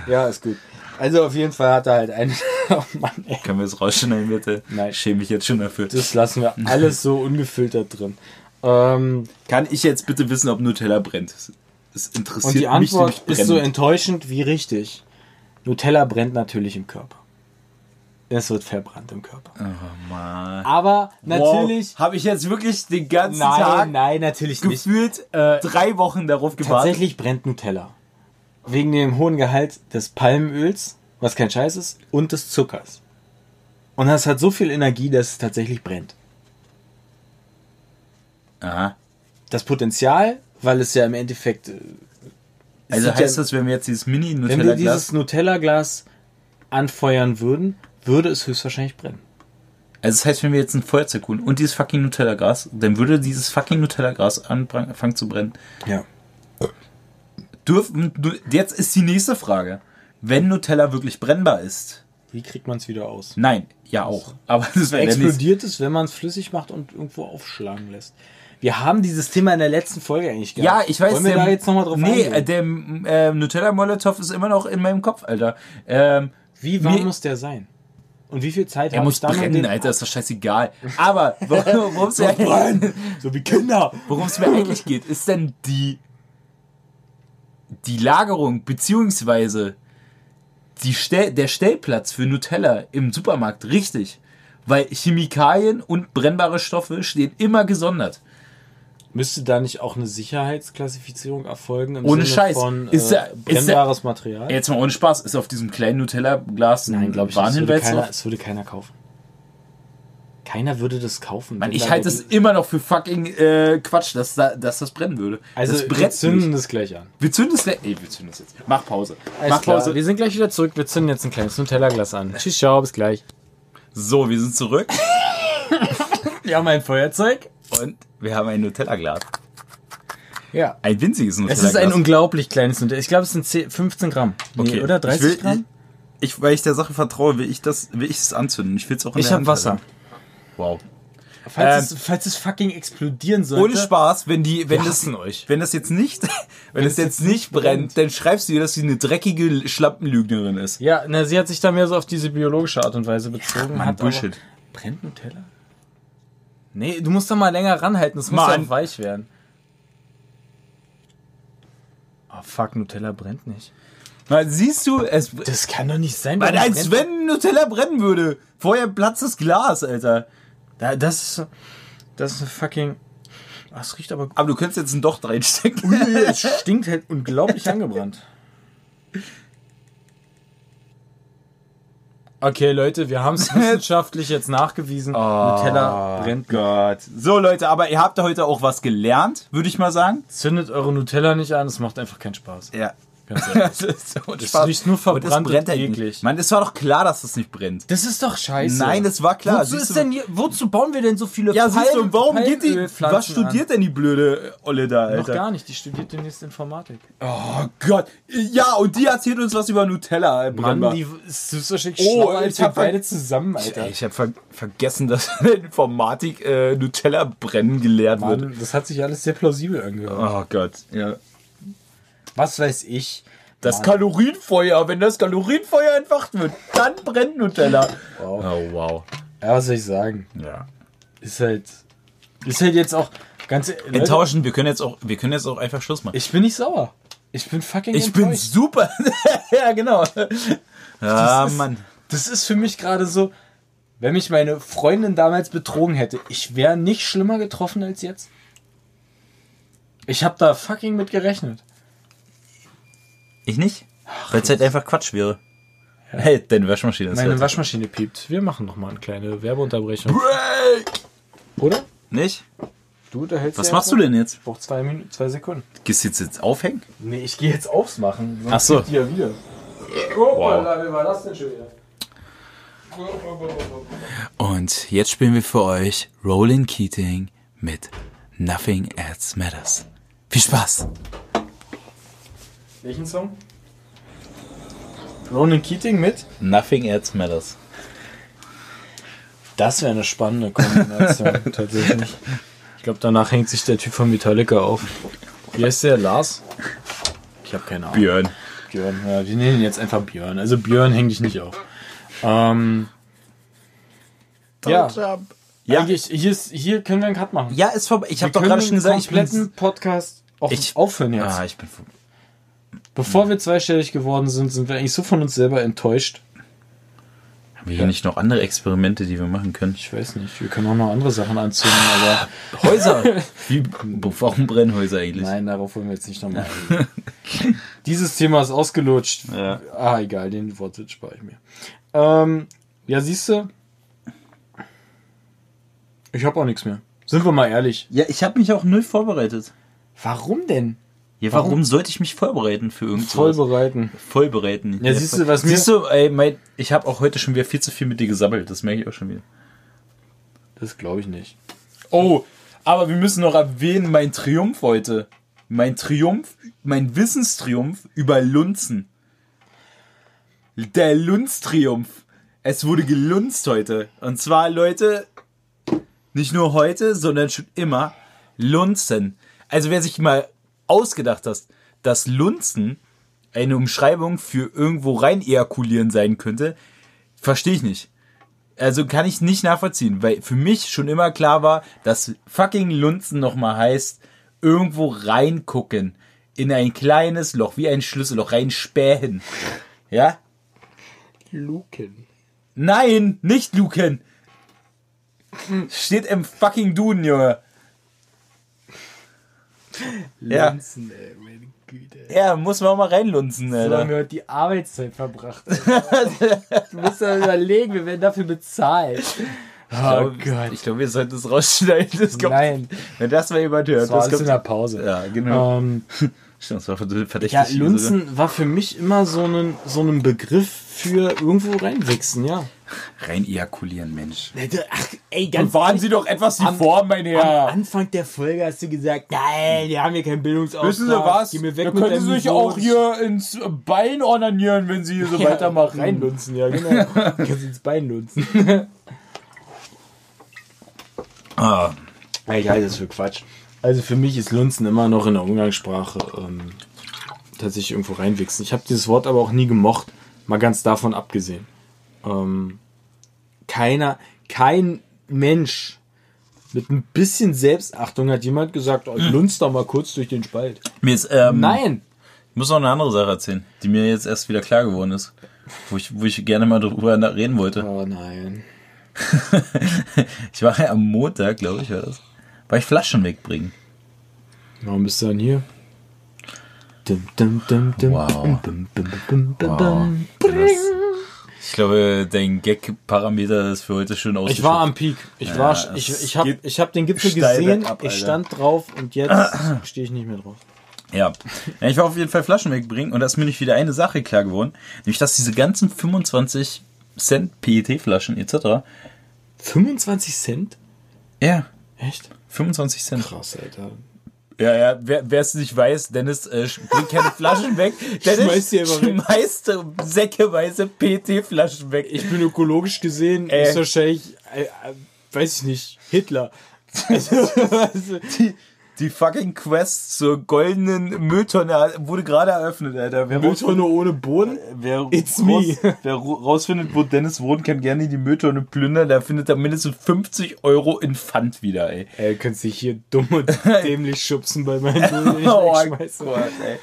ja, ist gut. Also auf jeden Fall hat er halt einen. oh Mann, ey. Können wir es rausschneiden, bitte? Nein. Schäme mich jetzt schon dafür. Das lassen wir alles so ungefiltert drin. Ähm, Kann ich jetzt bitte wissen, ob Nutella brennt? Das interessiert und die mich Antwort ist so enttäuschend wie richtig. Nutella brennt natürlich im Körper. Es wird verbrannt im Körper. Oh, Mann. Aber natürlich. Habe ich jetzt wirklich den ganzen Nein, Tag nein, natürlich nicht. gefühlt Äh, drei Wochen darauf gewartet? Tatsächlich brennt Nutella. Wegen dem hohen Gehalt des Palmöls, was kein Scheiß ist, und des Zuckers. Und das hat so viel Energie, dass es tatsächlich brennt. Aha. Das Potenzial, weil es ja im Endeffekt. äh, Also heißt ja, das, wenn wir jetzt dieses wenn wir dieses Mini-Nutella-Glas... Nutella-Glas anfeuern würden, würde es höchstwahrscheinlich brennen. Also das heißt, wenn wir jetzt ein Feuerzeug holen und dieses fucking Nutella-Glas, dann würde dieses fucking Nutella-Glas anfangen zu brennen. Ja. Dürfen, jetzt ist die nächste Frage. Wenn Nutella wirklich brennbar ist, Wie kriegt man es wieder aus? Nein, ja auch. Aber das wäre. Explodiert es, wenn man es flüssig macht und irgendwo aufschlagen lässt. Wir haben dieses Thema in der letzten Folge eigentlich Ja, ich weiß. Wollen wir der- da jetzt nochmal drauf Nee, eingehen? äh, der äh, Nutella Molotow ist immer noch in meinem Kopf, Alter. Ähm, Wie warm mir- muss der sein? Und wie viel Zeit er muss ich brennen, den- Alter, ist doch scheißegal. Aber worum es mir, eigentlich- So wie Kinder. worum es mir eigentlich geht, ist denn die, die Lagerung, beziehungsweise die Stell, der Stellplatz für Nutella im Supermarkt richtig. Weil Chemikalien und brennbare Stoffe stehen immer gesondert. Müsste da nicht auch eine Sicherheitsklassifizierung erfolgen im Ohne Sinne Scheiß. von Ist äh, der- ist brennbares Material? Jetzt mal ohne Spaß, ist auf diesem kleinen Nutella-Glas ein Nein, glaube ich, nicht. es würde, Warnhinweis keiner, es würde keiner kaufen. Keiner würde das kaufen. Mann, ich da halte der- es immer noch für fucking äh, Quatsch, dass, da, dass das brennen würde. Also das wir zünden das gleich an. Wir zünden es gleich. Ey, wir zünden es jetzt. Mach Pause. Alles Mach klar, Pause. wir sind gleich wieder zurück. Wir zünden jetzt ein kleines Nutella-Glas an. Tschüss, ciao, bis gleich. So, wir sind zurück Wir haben ein Feuerzeug. Und wir haben ein Nutella-Glas. Ja. Ein winziges Es Nutella-Glas. ist ein unglaublich kleines Nutella. Ich glaube, es sind 10, 15 Gramm. Nee, Okay. Oder 30 ich will, Gramm? Ich, weil ich der Sache vertraue, will ich das, will ich es anzünden. Ich will es auch in Ich, habe Wasser. halten. Wow. Falls, Ähm, es, falls es fucking explodieren sollte. Ohne Spaß, wenn die, wenn das, euch. wenn das jetzt nicht, wenn es jetzt nicht brennt, dann schreibst du ihr, dass sie eine dreckige Schlampenlügnerin ist. Ja, na, sie hat sich da mehr so auf diese biologische Art und Weise bezogen. Mann, hat Bullshit. Brennt Nutella? Nee, du musst doch mal länger ranhalten, es muss auch weich werden. Oh fuck, Nutella brennt nicht. Na, siehst du, es, Das kann doch nicht sein. Mann, als wenn Nutella brennen würde. Vorher platzt das Glas, Alter. Da, das ist, das ist eine fucking. Ah, es riecht aber. Aber du könntest jetzt ein Docht reinstecken. es stinkt halt unglaublich angebrannt. Okay, Leute, wir haben es wissenschaftlich jetzt nachgewiesen. Nutella brennt. Gott. So, Leute, aber ihr habt heute auch was gelernt, würde ich mal sagen. Zündet eure Nutella nicht an, es macht einfach keinen Spaß. Ja. Ganz ehrlich. Das, ist so Das riecht nur Und verbrannt es brennt und halt eklig. nicht. Mann, es war doch klar, dass das nicht brennt. Das ist doch scheiße. Nein, das war klar. Wozu, ist du- denn hier, wozu bauen wir denn so viele Ja, siehst du, Palm- und warum geht die, was studiert denn die blöde Olle da, an? Noch Alter? gar nicht, die studiert demnächst Informatik. Oh Gott. Ja, und die erzählt uns was über Nutella, äh, Mann, die ist höchstwahrscheinlich Oh, ich als wir beide zusammen, Alter. Ey, ich habe ver vergessen, dass in Informatik äh, Nutella brennen gelehrt wird. Mann, das hat sich alles sehr plausibel angehört. Oh Gott. Ja. Was weiß ich. Das Kalorienfeuer, wenn das Kalorienfeuer entfacht wird, dann brennt Nutella. Wow. Oh, wow. Ja, was soll ich sagen? Ja. Ist halt. Ist halt jetzt auch. Ganz Leute, Enttauschen, wir können jetzt auch, wir können jetzt auch einfach Schluss machen. Ich bin nicht sauer. Ich bin fucking Ich bin enttäuscht. super. ja, genau. Ja, ist- Mann. Das ist für mich gerade so, wenn mich meine Freundin damals betrogen hätte, ich wäre nicht schlimmer getroffen als jetzt. Ich habe da fucking mit gerechnet. Ich nicht? Weil es halt einfach Quatsch wäre. Hey, deine Waschmaschine ist Meine fertig. Waschmaschine piept. Wir machen noch mal eine kleine Werbeunterbrechung. Break! Oder? Nicht? Du unterhältst Was ja machst du denn jetzt? Ich brauch zwei, Minuten, zwei Sekunden. Gehst du jetzt, jetzt aufhängen? Nee, ich gehe jetzt aufs machen. sonst Ach so. die ja wieder. Hoppala, wie war das denn schon wieder? Und jetzt spielen wir für euch Roland Keating mit Nothing Else Matters. Viel Spaß! Welchen Song? Ronan Keating mit? Nothing Else Matters. Das wäre eine spannende Kombination, tatsächlich. Ich glaube, danach hängt sich der Typ von Metallica auf. Wie heißt der? Lars? Ich habe keine Ahnung. Björn. Björn. Ja, wir nennen ihn jetzt einfach Björn. Also Björn häng dich nicht auf. Ähm, ja, Ja. eigentlich, hier, ist, hier können wir einen Cut machen. Ja, ist vorbei. Ich habe doch gerade schon gesagt, ich bin. kompletten Podcast auch Ich- aufhören jetzt. Ah, ich bin. Bevor wir zweistellig geworden sind, sind wir eigentlich so von uns selber enttäuscht. Haben wir hier nicht noch andere Experimente, die wir machen können? Ich weiß nicht, wir können auch noch andere Sachen anzünden, aber Häuser! Wie, warum brennen Häuser eigentlich? nein, darauf wollen wir jetzt nicht nochmal eingehen. Dieses Thema ist ausgelutscht. Ja. Ah, egal, den Wortsitz spare ich mir. Ähm, ja, siehst du, ich habe auch nichts mehr. Sind wir mal ehrlich. Ja, ich habe mich auch null vorbereitet. Warum denn? Ja, warum, Warum? sollte ich mich vorbereiten für irgendwas? Vollbereiten. Vollbereiten. Ja, siehst du, was mir- Siehst du, ey, mein, ich habe auch heute schon wieder viel zu viel mit dir gesammelt. Das merke ich auch schon wieder. Das glaube ich nicht. Oh, aber wir müssen noch erwähnen, mein Triumph heute. Mein Triumph, mein Wissenstriumph über Lunzen. Der Lunztriumph. Es wurde gelunzt heute. Und zwar, Leute, nicht nur heute, sondern schon immer Lunzen. Also wer sich mal ausgedacht hat, dass Lunzen eine Umschreibung für irgendwo rein ejakulieren sein könnte, verstehe ich nicht. Also kann ich nicht nachvollziehen, weil für mich schon immer klar war, dass fucking Lunzen nochmal heißt, irgendwo reingucken. In ein kleines Loch, wie ein Schlüsselloch, reinspähen. Ja? Luken. Nein, nicht luken. Steht im fucking Duden, Junge. Lunzen, ey, meine Güte. Ja, muss man auch mal reinlunzen, So haben wir heute die Arbeitszeit verbracht. du musst ja überlegen, wir werden dafür bezahlt. Oh Gott. Ich glaube, wir sollten das rausschneiden. Das kommt, Nein, Wenn das mal jemand hört, das war das alles in der kommt. Pause. Ja, genau. Ähm, Stimmt, das war verdächtig. ja, Lunzen war für mich immer so ein, so ein Begriff für irgendwo reinwichsen, ja. Rein ejakulieren, Mensch. Ach, ey, Dann waren Sie doch etwas die Am- Form, mein Am Herr. Anfang der Folge hast du gesagt, nein, wir haben hier keinen Bildungsauftrag. Wissen Sie was? Geh mir weg da mit können Sie sich auch hier ins Bein ornanieren, wenn Sie hier so ja, weitermachen. Reinlunzen, ja, genau. Kannst ins Bein lunzen. Ah, ich halte das für Quatsch. Also für mich ist Lunzen immer noch in der Umgangssprache ähm, tatsächlich irgendwo reinwichsen. Ich habe dieses Wort aber auch nie gemocht, mal ganz davon abgesehen. Ähm, keiner, kein Mensch mit ein bisschen Selbstachtung hat jemand gesagt, oh, ich lunz doch mal kurz durch den Spalt. mir ist, ähm, Nein! Ich muss noch eine andere Sache erzählen, die mir jetzt erst wieder klar geworden ist. Wo ich, wo ich gerne mal drüber reden wollte. Oh nein. Ich war ja am Montag, glaube ich, war das. War ich Flaschen wegbringen. Warum bist du dann hier? Dum, dum, dum, Wow. Wow. Ich glaube, dein Gag-Parameter ist für heute schön Ich ausgeschöpft. war am Peak. Ich Ja, war, ich, ich habe ich hab den Gipfel gesehen, bergab, ich stand drauf und jetzt stehe ich nicht mehr drauf. Ja. ja. Ich war auf jeden Fall Flaschen wegbringen und da ist mir nicht wieder eine Sache klar geworden. Nämlich, dass diese ganzen 25 Cent PET-Flaschen etc. 25 Cent? Ja, Echt? 25 Cent. Krass, Alter. Ja, ja, wer es nicht weiß, Dennis äh, bringt keine Flaschen weg. Dennis Schmeißt die einfach weg. schmeißt säckeweise PET-Flaschen weg. Ich bin ökologisch gesehen, Äh. ist wahrscheinlich, äh, äh, weiß ich nicht, Hitler. Also, also, Die, die fucking Quest zur goldenen Mülltonne wurde gerade eröffnet, Alter. Wer Mülltonne ohne Boden? Wer, It's raus, me. wer rausfindet, wo Dennis wohnt, kann gerne die Mülltonne plündern. Da findet er mindestens 50 Euro in Pfand wieder, ey. Ey, du kannst dich hier dumm und dämlich schubsen bei meinen Müll, Oh. Gott, ey.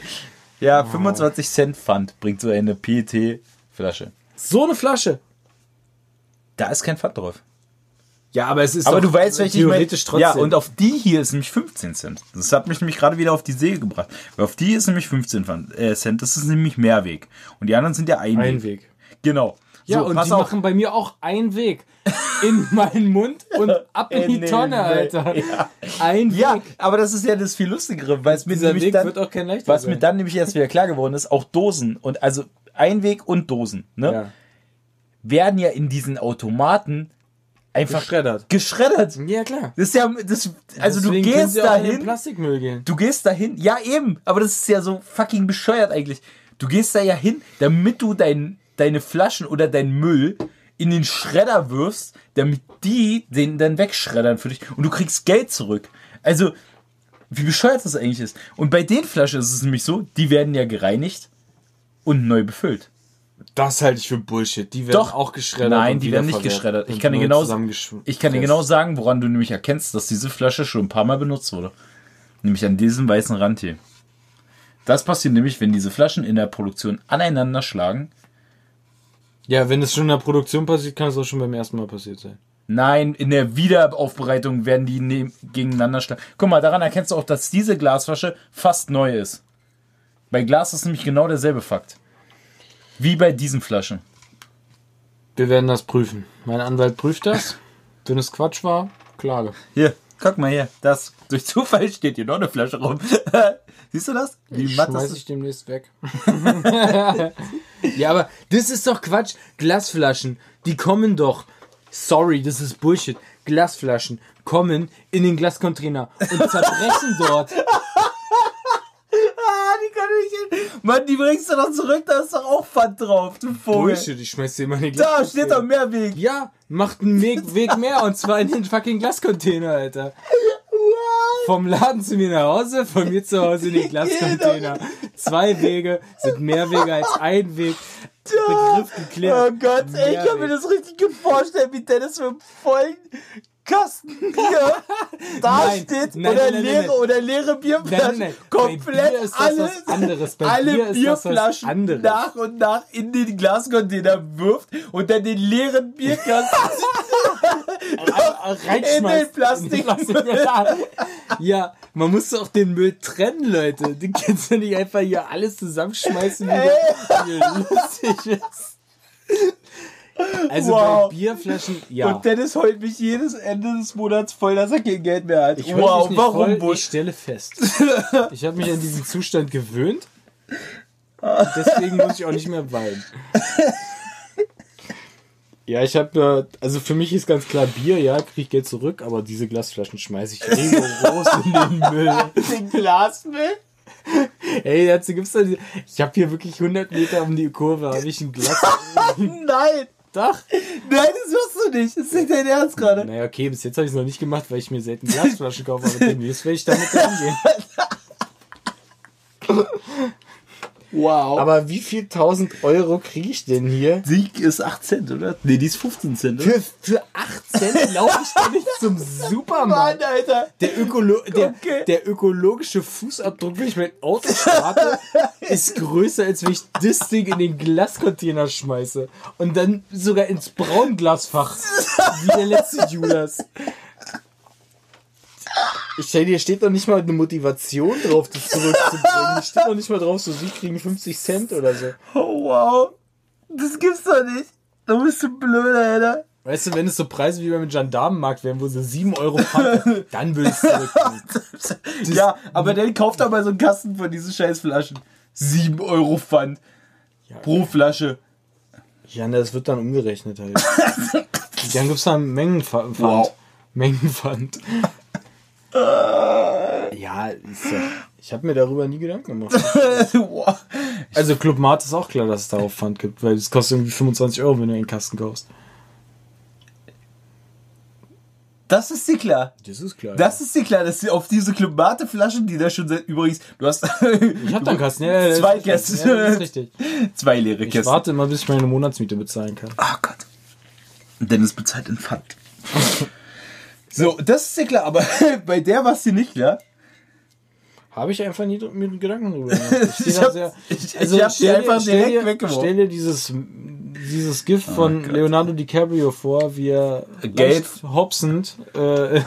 Ja, 25 Cent Pfand bringt so eine PET-Flasche. So eine Flasche. Da ist kein Pfand drauf. Ja, aber es ist Aber doch du weißt, welche ich meine. theoretisch trotzdem. Ja, und auf die hier ist nämlich 15 Cent. Das hat mich nämlich gerade wieder auf die See gebracht. Weil auf die ist nämlich 15 Pfand- äh, Cent. Das ist nämlich Mehrweg. Und die anderen sind ja Einweg. ein Weg. Genau. Ja, So, und die auf. machen bei mir auch einen Weg. In meinen Mund und ab in In die Tonne. Alter. Ja. Ein Weg. Ja, aber das ist ja das viel Lustigere, weil es mir Dieser nämlich Weg dann, wird auch kein leichter was mir sein. dann nämlich erst wieder klar geworden ist, auch Dosen und also Einweg und Dosen, ne, Ja. werden ja in diesen Automaten einfach Geschreddert. geschreddert. Ja, klar. Das ist ja, das, also Deswegen du gehst dahin, Plastikmüll gehen. du gehst dahin, ja eben, aber das ist ja so fucking bescheuert eigentlich. Du gehst da ja hin, damit du dein, deine Flaschen oder dein Müll in den Schredder wirfst, damit die den dann wegschreddern für dich und du kriegst Geld zurück. Also, wie bescheuert das eigentlich ist. Und bei den Flaschen ist es nämlich so, die werden ja gereinigt und neu befüllt. Das halte ich für Bullshit. Die werden Doch. auch geschreddert. Nein, die werden nicht geschreddert. Ich und kann dir genau, ich kann dir genau sagen, woran du nämlich erkennst, dass diese Flasche schon ein paar Mal benutzt wurde. Nämlich an diesem weißen Rand hier. Das passiert nämlich, wenn diese Flaschen in der Produktion aneinander schlagen. Ja, wenn es schon in der Produktion passiert, kann es auch schon beim ersten Mal passiert sein. Nein, in der Wiederaufbereitung werden die ne gegeneinander schlagen. Guck mal, daran erkennst du auch, dass diese Glasflasche fast neu ist. Bei Glas ist nämlich genau derselbe Fakt. Wie bei diesen Flaschen. Wir werden das prüfen. Mein Anwalt prüft das. Wenn es Quatsch war, Klage. Hier, guck mal hier. Das, durch Zufall steht hier noch eine Flasche rum. Siehst du das? Wie matt das Schmeiß ich demnächst weg. ja, aber das ist doch Quatsch. Glasflaschen, die kommen doch. Sorry, das ist Bullshit. Glasflaschen kommen in den Glascontainer und zerbrechen dort. Die kann ich nicht. Mann, die bringst du doch zurück, da ist doch auch Pfand drauf, du Vogel. Bullshit, ich schmeiß dir immer eine Da steht doch Mehrweg. Ja, macht einen Weg, Weg mehr und zwar in den fucking Glascontainer, Alter. Vom Laden zu mir nach Hause, von mir zu Hause in den Glascontainer. Zwei Wege sind mehr Wege als ein Weg. Begriff geklärt. Oh Gott, ey, ich kann mir das richtig vorstellen, wie Dennis mit vollen Kasten Bier da Nein, steht nein, oder, nein, leere, oder leere Bierflaschen. Komplett Bier alle, alle Bier Bierflaschen nach und nach in den Glascontainer wirft und dann den leeren Bierkasten in den Plastik. Ja, man muss doch den Müll trennen, Leute. Du kannst ja nicht einfach hier alles zusammenschmeißen, wie du wie lustig ist. Also Wow. bei Bierflaschen, ja. Und Dennis heult mich jedes Ende des Monats voll, dass er kein Geld mehr hat. Ich wow, warum voll? Ich stelle fest. Ich habe mich an diesen Zustand gewöhnt. Deswegen muss ich auch nicht mehr weinen. Ja, ich habe ja, also für mich ist ganz klar Bier, ja, krieg ich Geld zurück, aber diese Glasflaschen schmeiße ich rigoros in den Müll. Den Glasmüll? Ey, dazu gibt's da die, ich habe hier wirklich 100 Meter um die Kurve, habe ich ein Glas. Nein! Dach. Nein, das wirst du nicht. Das ist nicht dein Ernst gerade. Naja, okay, bis jetzt habe ich es noch nicht gemacht, weil ich mir selten Glasflaschen kaufe, aber demnächst werde ich damit umgehen. Wow. Aber wie viel 1000 Euro kriege ich denn hier? Sieg ist 8 Cent, oder? Nee, die ist 15 Cent, oder? Für, für 8 Cent laufe ich doch nicht zum Supermarkt. Mann, Alter. Der, Ökolo der, der ökologische Fußabdruck, wenn ich mein Auto starte, ist größer, als wenn ich das Ding in den Glascontainer schmeiße. Und dann sogar ins Braunglasfach. Wie der letzte Judas. Ich stell, hier steht doch nicht mal eine Motivation drauf, das zurückzubringen. Steht doch nicht mal drauf, so sie kriegen 50 Cent oder so. Oh, wow. Das gibt's doch nicht. Da bist du blöd, Alter. Weißt du, wenn es so Preise wie beim Gendarmenmarkt wären, wo sie 7 Euro Pfand, dann würde ich es zurückbringen. ja, aber dann kauft er mal so einen Kasten von diesen Scheißflaschen. 7 Euro Pfand. Ja. Pro Flasche. Ja, ne, das wird dann umgerechnet halt. dann gibt's dann Mengenpfand. Wow. Mengenpfand. Ja, ist ja, ich habe mir darüber nie Gedanken gemacht. Also Club Mart ist auch klar, dass es darauf Pfand gibt, weil es kostet irgendwie 25 Euro, wenn du einen Kasten kaufst. Das ist dir klar. Das ist klar. Das ist dir klar, dass sie auf diese Klumate-Flaschen, die da schon seit übrigens, du hast ich hab dann Kasten. Ja, ja, Zwei. Kästen. Ja, das ist richtig. zwei leere Ich Kästen. warte immer, bis ich meine Monatsmiete bezahlen kann. Oh Gott. Dennis bezahlt in Pfand. so, das ist dir klar, aber bei der war es dir nicht klar. Habe ich einfach nie mir Gedanken drüber gemacht. Ich, steh Ich da hab- sehr, ich- also ich hab die stell, einfach stell, direkt dir, weggeworfen. stell dir dieses, dieses Gift von Gott. Leonardo DiCaprio vor, wie er hopsend äh,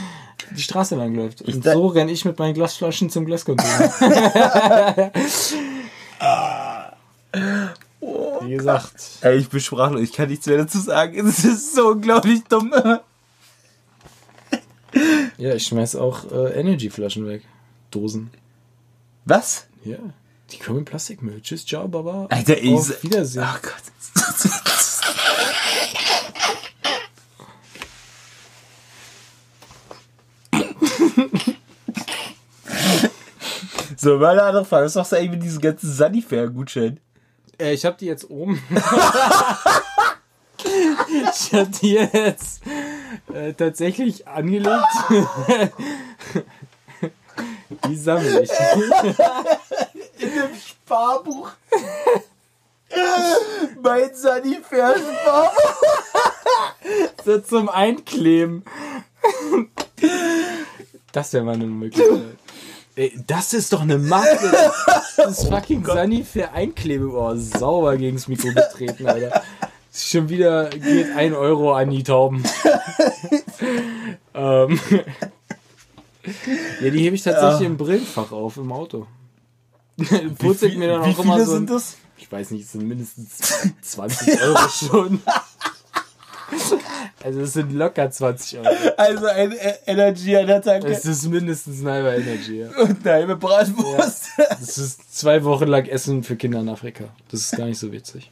die Straße lang läuft. Und so renne ich mit meinen Glasflaschen zum Glascontainer. Wie gesagt, Ey, ich bin sprachlos, ich kann nichts mehr dazu sagen. Es ist so unglaublich dumm. Ja, ich schmeiß auch äh, Energy-Flaschen weg. Dosen. Was? Ja. Die kommen in Plastikmüll. Tschüss, ciao, baba. Alter, ey. Auf Wiedersehen. Ach Gott. so, meine andere Frage. Was machst du eigentlich mit diesem ganzen Sunnyfair-Gutschein? Äh, ich habe die jetzt oben. ich habe die jetzt äh, tatsächlich angelegt. die sammle ich. In dem Sparbuch. mein Sunnyfair-Sparbuch. So zum Einkleben. Das wäre mal eine Möglichkeit. Ey, das ist doch eine Marke. Das ist fucking Sunny für Einklebe. Oh, sauber gegens Mikro getreten, Alter. Schon wieder geht ein Euro an die Tauben. ähm. Ja, die hebe ich tatsächlich Ja. im Brillenfach auf, im Auto. Putzelt mir dann wie auch immer viele so. sind ein- das? Ich weiß nicht, es sind mindestens 20 Euro schon. Also es sind locker 20 Euro. Also ein E- Energy an der Tanke Es ist mindestens ein halber Energy. Ja. und eine halbe Bratwurst. Das ist zwei Wochen lang Essen für Kinder in Afrika. Das ist gar nicht so witzig.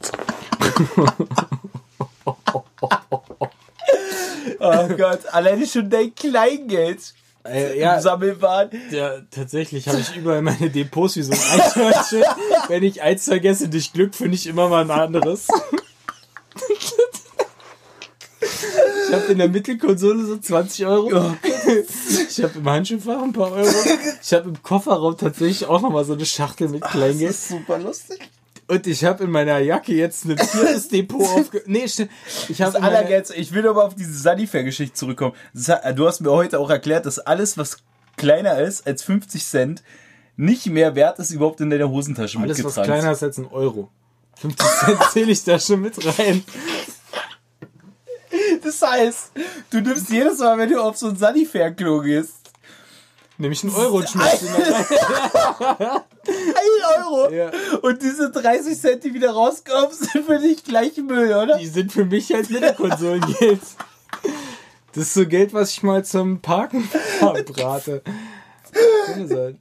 Oh Gott, alleine schon dein Kleingeld. Äh, ja, Sammelwahn. ja, tatsächlich habe ich überall meine Depots wie so ein Eichhörnchen. Wenn ich eins vergesse durch Glück, finde ich immer mal ein anderes. Ich habe in der Mittelkonsole so 20 Euro. Ich habe im Handschuhfach ein paar Euro. Ich habe im Kofferraum tatsächlich auch nochmal so eine Schachtel mit Kleingeld. ist super lustig. Und ich habe in meiner Jacke jetzt ein viertes Depot aufge... Nee, stimmt. Ich habe. Allergeilste, ich will aber auf diese Sunnyfair-Geschichte zurückkommen. Du hast mir heute auch erklärt, dass alles, was kleiner ist als 50 Cent, nicht mehr wert ist, überhaupt in deiner Hosentasche Alles, was mitgetragen. kleiner ist als ein Euro. 50 Cent zähle ich da schon mit rein. Das heißt, du nimmst jedes Mal, wenn du auf so ein Sunnyfair-Klo gehst, Nämlich einen Euro und rein. 1 Euro. Ja. Und diese 30 Cent, die wieder rauskommen, sind für dich gleich Müll, oder? Die sind für mich halt Mittelkonsolengeld. Das ist so Geld, was ich mal zum Parken verbrate. Kann sein.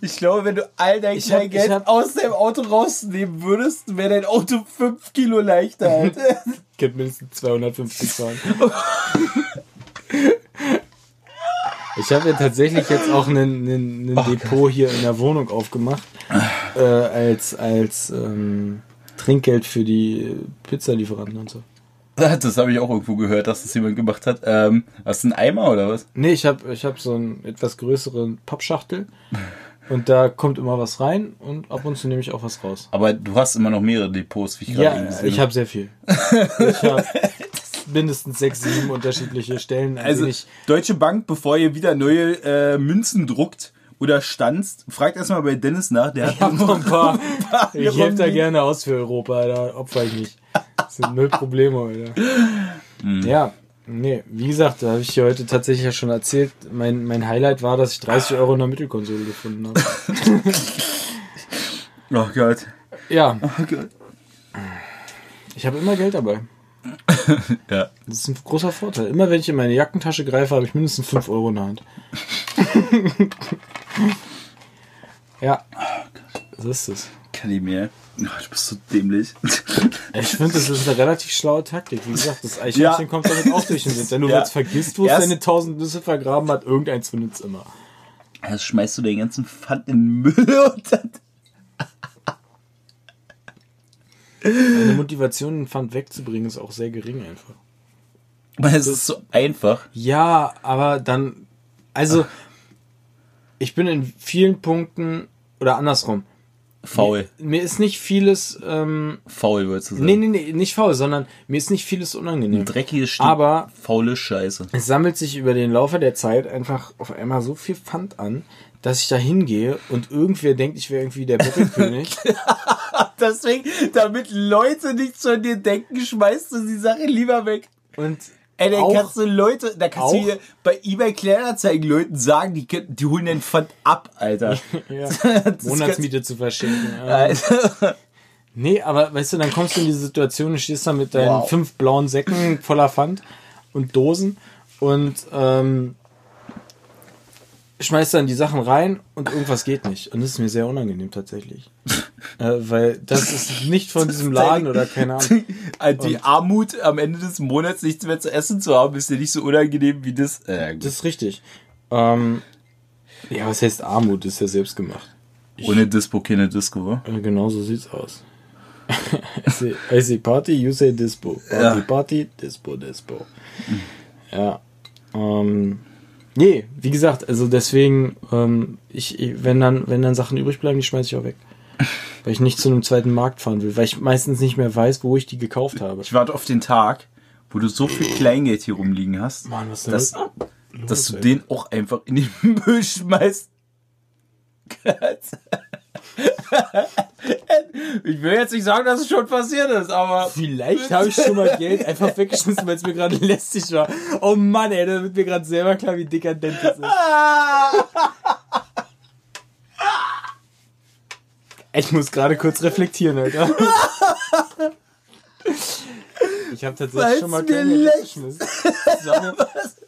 Ich glaube, wenn du all dein Ich hab- Kleingeld ich hab- aus deinem Auto rausnehmen würdest, wäre dein Auto 5 Kilo leichter halt. Ich hab mindestens 250 fahren. Ich habe ja tatsächlich jetzt auch einen, einen Depot hier in der Wohnung aufgemacht. Äh, als als ähm, Trinkgeld für die Pizzalieferanten und so. Das habe ich auch irgendwo gehört, dass das jemand gemacht hat. Ähm, hast du einen Eimer oder was? Nee, ich habe ich hab so einen etwas größeren Pappschachtel. Und da kommt immer was rein und ab und zu nehme ich auch was raus. Aber du hast immer noch mehrere Depots, wie ich gerade eben Ja, gesehen ich habe sehr viel. Ich habe mindestens sechs, sieben unterschiedliche Stellen, Also, Deutsche Bank, bevor ihr wieder neue äh, Münzen druckt oder stanzt, fragt erstmal bei Dennis nach. Der hat Ich hab noch ein paar. Ich helfe da gerne aus für Europa, da opfer ich mich. Das sind null Probleme, Alter. Ja, nee, wie gesagt, da habe ich dir heute tatsächlich ja schon erzählt. Mein, mein Highlight war, dass ich 30 Euro in der Mittelkonsole gefunden habe. Oh Gott. Ja, Oh Gott. ich habe immer Geld dabei. Ja. Das ist ein großer Vorteil. Immer wenn ich in meine Jackentasche greife, habe ich mindestens 5 Euro in der Hand. ja, so ist es. Kann ich mehr. Oh, du bist so dämlich. Ich finde, das ist eine relativ schlaue Taktik. Wie gesagt, das Eichhörnchen Ja. kommt damit auch durch den Wind. Wenn du Ja. jetzt vergisst, wo es deine tausend Nüsse vergraben hat, irgendeins findet es immer. Jetzt schmeißt du den ganzen Pfand in den Müll und dann. Meine Motivation, den Pfand wegzubringen, ist auch sehr gering einfach. Aber es ist so einfach. Ja, aber dann, also, ich bin in vielen Punkten, oder andersrum, Faul. mir ist nicht vieles, ähm, Faul, würdest du sagen. nee, nee, nee, nicht faul, sondern mir ist nicht vieles unangenehm. Ein dreckiges Stück Aber faule Scheiße. es sammelt sich über den Laufe der Zeit einfach auf einmal so viel Pfand an, dass ich da hingehe und irgendwer denkt, ich wäre irgendwie der Bettelkönig. Deswegen, damit Leute nichts von dir denken, schmeißt du die Sache lieber weg. Und Ey, dann auch, kannst du Leute, da kannst du auch- hier bei eBay Kleinanzeigen Leuten sagen, die, die holen den Pfand ab, Alter. ja, Monatsmiete zu verschenken. Alter. Nee, aber weißt du, dann kommst du in diese Situation, du stehst da mit deinen Wow. fünf blauen Säcken voller Pfand und Dosen und ähm, schmeißt dann die Sachen rein und irgendwas geht nicht. Und das ist mir sehr unangenehm tatsächlich. äh, weil das ist nicht von diesem Laden oder keine Ahnung. Die Armut am Ende des Monats nichts mehr zu essen zu haben, ist dir nicht so unangenehm wie das. Äh, Das ist richtig. Ähm, ja, was heißt Armut? Das ist ja selbst gemacht. ohne Dispo keine Disco, wa? Äh, Genau so sieht's aus. I, say, I say Party, you say Dispo. Party, Ja. Party, Dispo, Dispo. Ja. Ähm, nee, wie gesagt, also deswegen, ähm, ich, wenn dann, wenn dann Sachen übrig bleiben, die schmeiße ich auch weg. Weil ich nicht zu einem zweiten Markt fahren will, weil ich meistens nicht mehr weiß, wo ich die gekauft habe. Ich warte auf den Tag, wo du so viel Kleingeld hier rumliegen hast, Mann, was denn dass, los, dass du ey? den auch einfach in den Müll schmeißt. ich will jetzt nicht sagen, dass es schon passiert ist, aber Vielleicht habe ich schon mal Geld einfach weggeschmissen, weil es mir gerade lästig war. Oh Mann, ey, da wird mir gerade selber klar, wie dekadent das ist. Ich muss gerade kurz reflektieren, Alter. Ich habe tatsächlich Weil's schon mal weggeschmissen. Sammel-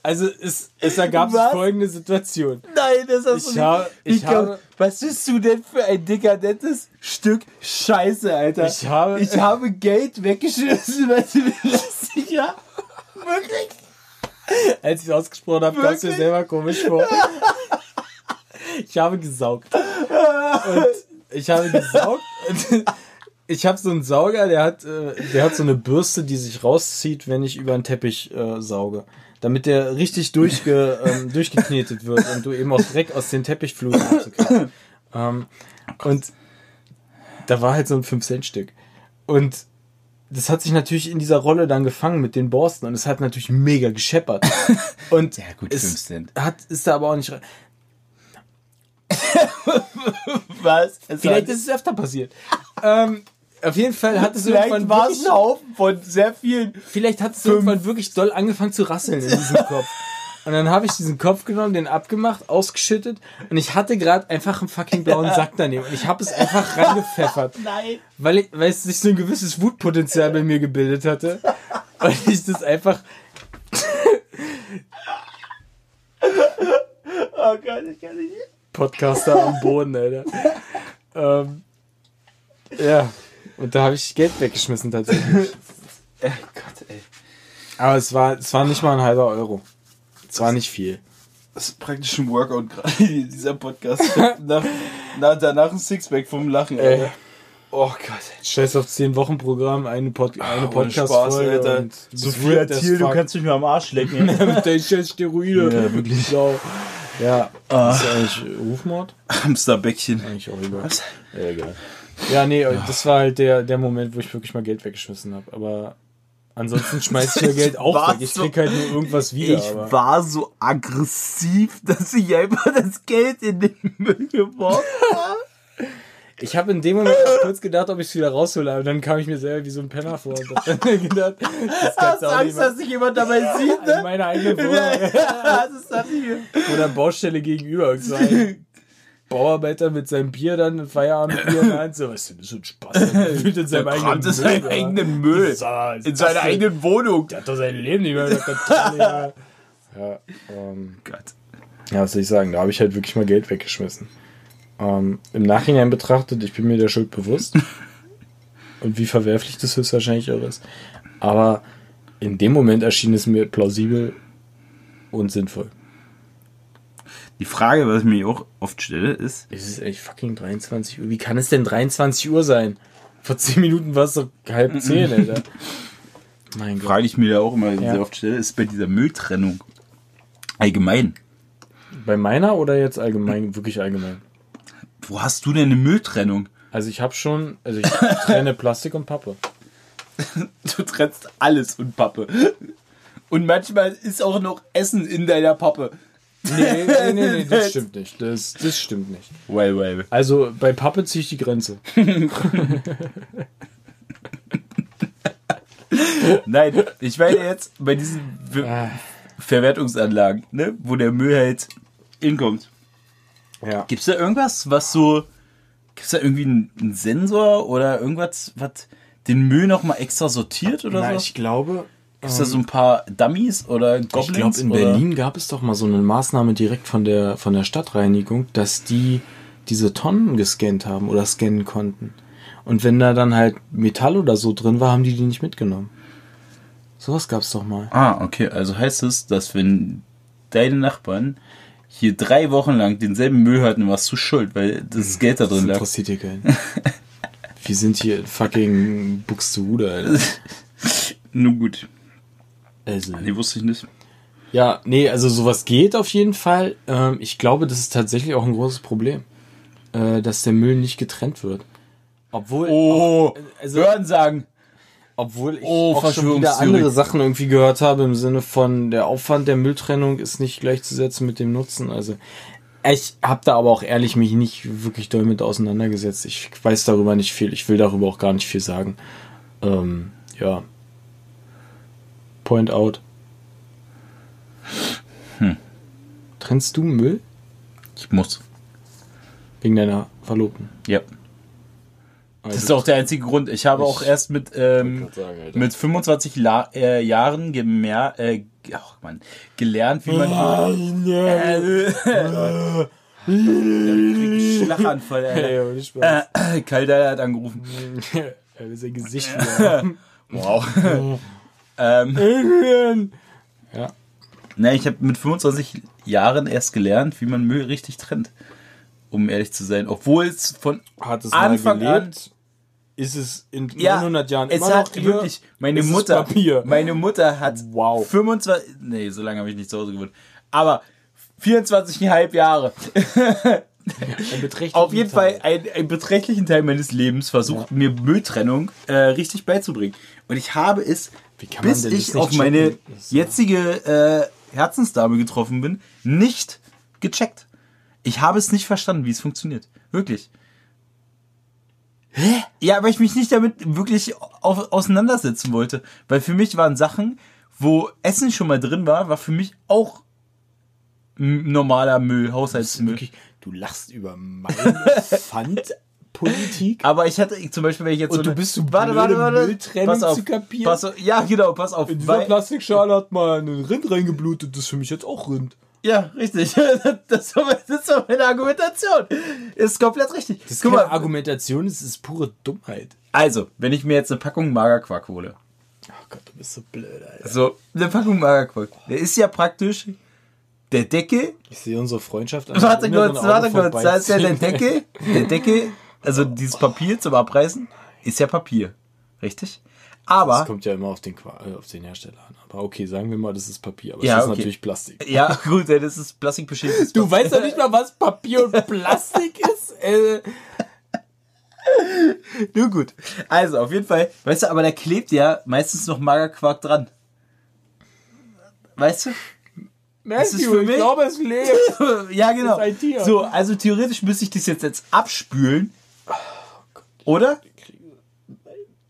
Also es, es ergab sich folgende Situation. Nein, das hast Ich du habe- nicht. ich glaub, habe- was bist du denn für ein dekadentes Stück Scheiße, Alter? Ich habe- ich habe Geld weggeschmissen, weil du mir lästig war. Wirklich? Als ich es ausgesprochen habe, kam es mir selber komisch vor. Ich habe gesaugt. Und ich habe gesaugt. Ich habe so einen Sauger, der hat, äh, der hat so eine Bürste, die sich rauszieht, wenn ich über einen Teppich äh, sauge. Damit der richtig durchge, ähm, durchgeknetet wird und du eben auch Dreck aus den Teppichflusen rauskriegst. Ähm, und da war halt so ein 5-Cent-Stück. Und das hat sich natürlich in dieser Rolle dann gefangen mit den Borsten und es hat natürlich mega gescheppert. Und Ja, gut, es 5 Cent. Hat, ist da aber auch nicht. Was? Es Vielleicht ist es öfter passiert. ähm, auf jeden Fall hat es Vielleicht irgendwann war es ein Haufen von sehr vielen. vielleicht hat es irgendwann wirklich doll angefangen zu rasseln in diesem Kopf. Und dann habe ich diesen Kopf genommen, den abgemacht, ausgeschüttet und ich hatte gerade einfach einen fucking blauen Sack daneben und ich habe es einfach reingepfeffert. Nein. weil, ich, weil es sich so ein gewisses Wutpotenzial bei mir gebildet hatte. Und ich das einfach. Oh Gott, ich kann nicht. Podcaster am Boden, Alter. Ähm, ja. Und da habe ich Geld weggeschmissen tatsächlich. Ey, Gott, ey. Aber es war, es war nicht mal ein halber Euro. Es war nicht viel. Das ist praktisch ein Workout gerade, dieser Podcast. nach, nach, danach ein Sixpack vom Lachen, Ey. Alter. Oh Gott. Scheiß auf 10 Wochen Programm, eine, Pod eine Ohne Podcast-Folge. Spaß, Alter. und So das viel wird das Thiel, du kannst mich mal am Arsch lecken. mit deinen scheiß Steroide. Ja, wirklich. Sau. Ja, Ah. ist eigentlich Rufmord? Hamsterbäckchen. Eigentlich auch egal. Was? Ja, egal. Ja, nee, das war halt der, der Moment, wo ich wirklich mal Geld weggeschmissen habe. Aber ansonsten schmeiß ich ja Geld auch weg. Ich krieg halt nur irgendwas wieder. Ich aber war so aggressiv, dass ich einfach das Geld in den Müll geworfen habe. Ich habe in dem Moment kurz gedacht, ob ich es wieder raushole. Aber dann kam ich mir selber wie so ein Penner vor und hab dann gedacht, das Hast du Angst, dass sich jemand dabei sieht, in ne? meiner eigenen Wohnung Ja, das ist das hier. oder Baustelle gegenüber. so ein Bauarbeiter mit seinem Bier dann, ein Feierabendbier in der Hand. So, was ist denn das für ein Spaß? Der fühlt in seinem eigenen in Müll, seinen eigenen Müll. In seiner eigenen Wohnung. Der hat doch sein Leben nicht mehr unter Kontrolle. ja, ja, ähm, Gott. ja, was soll ich sagen? Da habe ich halt wirklich mal Geld weggeschmissen. Ähm, Im Nachhinein betrachtet, ich bin mir der Schuld bewusst. und wie verwerflich das höchstwahrscheinlich auch ist. Aber in dem Moment erschien es mir plausibel und sinnvoll. Die Frage, was ich mir auch oft stelle, ist, Es ist echt fucking 23 Uhr. Wie kann es denn 23 Uhr sein? Vor 10 Minuten war es doch halb 10, Alter. Mein Gott. Frage ich mir da auch immer Ja. sehr oft stelle, ist bei dieser Mülltrennung allgemein. Bei meiner oder jetzt allgemein, wirklich allgemein? Wo hast du denn eine Mülltrennung? Also ich habe schon, also ich trenne Plastik und Pappe. Du trennst alles und Pappe. Und manchmal ist auch noch Essen in deiner Pappe. Nee, nee, nee, nee das stimmt nicht. Das, das stimmt nicht. Well, well. Also bei Pappe ziehe ich die Grenze. Nein, ich meine jetzt bei diesen Ver Ah. Verwertungsanlagen, ne, wo der Müll halt hinkommt. Ja. Gibt's da irgendwas, was so. Gibt's da irgendwie einen, Sensor oder irgendwas, was den Müll nochmal extra sortiert oder Na, so? ich glaube, Gibt's da so ein paar Dummies oder ich Goblins? glaube in oder? Berlin gab es doch mal so eine Maßnahme direkt von der von der Stadtreinigung, dass die diese Tonnen gescannt haben oder scannen konnten. Und wenn da dann halt Metall oder so drin war, haben die die nicht mitgenommen. Sowas gab's doch mal. Ah, okay. Also heißt es, dass wenn deine Nachbarn hier drei Wochen lang denselben Müll hatten, warst du schuld, weil das Geld da Das drin lag. interessiert hier keinen. Wir sind hier in fucking Buxtehude, Alter. Nun gut. Also. Nee, wusste ich nicht. Ja, nee, also sowas geht auf jeden Fall. Ähm, ich glaube, das ist tatsächlich auch ein großes Problem, äh, dass der Müll nicht getrennt wird. Obwohl, Oh, auch, also, Hören sagen. Obwohl ich Oh, auch schon wieder andere Sachen irgendwie gehört habe im Sinne von der Aufwand der Mülltrennung ist nicht gleichzusetzen mit dem Nutzen. Also ich habe da aber auch ehrlich mich nicht wirklich doll mit auseinandergesetzt. Ich weiß darüber nicht viel. Ich will darüber auch gar nicht viel sagen. Ähm, ja. Point out. Trennst du Müll Ich muss. wegen deiner Verlobten? Ja. Das ist auch der einzige Grund. Ich habe auch erst mit, ähm, mit 25 La äh, Jahren gemer äh, ach Mann, gelernt, wie man. Äh, äh, Schlaganfall, Hey, Alter. Äh, Kalder hat angerufen. Er will sein Gesicht wieder. Wow. ähm, ja. Na, ich habe mit 25 Jahren erst gelernt, wie man Müll richtig trennt. Um ehrlich zu sein. Obwohl es von Hat es Anfang mal gelebt? Ist es in 900 Jahren es immer hat noch wirklich meine Mutter Papier? meine Mutter hat Wow. 25 nee so lange habe ich nicht zu Hause gewohnt. Aber 24,5 Jahre. Ein beträchtlicher auf jeden Teil. Fall einen, einen beträchtlichen Teil meines Lebens versucht mir Mülltrennung äh, richtig beizubringen. Und ich habe es Wie kann man bis ich auf meine checken? Das ist ja- jetzige äh, Herzensdame getroffen bin nicht gecheckt. Ich habe es nicht verstanden wie es funktioniert. Wirklich Hä? Ja, weil ich mich nicht damit wirklich auf, auseinandersetzen wollte. Weil für mich waren Sachen, wo Essen schon mal drin war, war für mich auch normaler Müll, Haushaltsmüll. Wirklich, du lachst über meine Pfandpolitik. Aber ich hatte zum Beispiel, wenn ich jetzt Und so du bist so warte, warte, warte, Mülltrennung pass auf, zu kapieren? Pass auf, ja, genau, pass auf. In dieser Plastikschale hat mal ein Rind reingeblutet. Das ist für mich jetzt auch Rind. Ja, richtig. Das das war meine Argumentation. Ist komplett richtig. Das ist Guck keine mal, Argumentation, das ist pure Dummheit. also, wenn ich mir jetzt eine Packung Magerquark hole, Oh Gott, du bist so blöd, Alter. so eine Packung Magerquark, der ist ja praktisch der Deckel Ich sehe unsere Freundschaft an Warte kurz, warte kurz. Da ist ja der. Deckel. Der Deckel, also dieses Papier zum Abreißen, ist ja Papier. Richtig? Das Aber, kommt ja immer auf den, äh, auf den Hersteller an. Aber okay, sagen wir mal, das ist Papier. Aber Ja, es ist okay. natürlich Plastik. ja, gut, das ist plastikbeschädigtes Du weißt doch nicht mal, was Papier und Plastik ist? Äh, Nur gut. Also, auf jeden Fall, weißt du, aber da klebt ja meistens noch Magerquark dran. Weißt du? ist Matthew, ich glaube, es lebt. ja, genau. Das. So, also theoretisch müsste ich das jetzt, jetzt abspülen. Oder?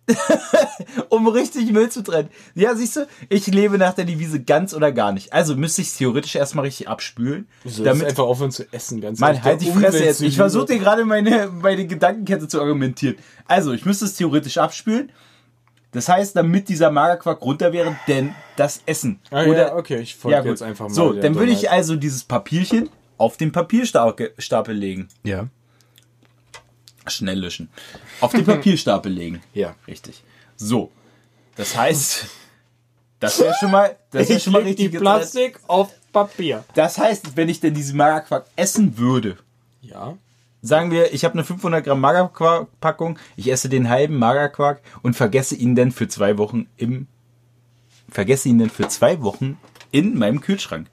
um richtig Müll zu trennen. Ja, siehst du, ich lebe nach der Devise ganz oder gar nicht. Also müsste ich es theoretisch erstmal richtig abspülen. Du damit einfach aufhören zu essen, ganz Mann, halt die Fresse jetzt. Ich versuche dir gerade meine, meine Gedankenkette zu argumentieren. Also, ich müsste es theoretisch abspülen. Das heißt, damit dieser Magerquark runter wäre, denn das Essen. Ah, Oder, ja, okay, ich folge ja, jetzt einfach mal. So, dann würde ich also dieses Papierchen auf den Papierstapel Stapel legen. Ja. Schnell löschen. Auf den Papierstapel legen. Ja. Richtig. So. Das heißt, das wäre schon mal, das wäre schon mal richtig die getrennt. Plastik auf Papier. Das heißt, wenn ich denn diesen Magerquark essen würde, Ja. sagen wir, ich habe eine 500 Gramm Magerquark-Packung, ich esse den halben Magerquark und vergesse ihn dann für zwei Wochen im, vergesse ihn dann für zwei Wochen in meinem Kühlschrank.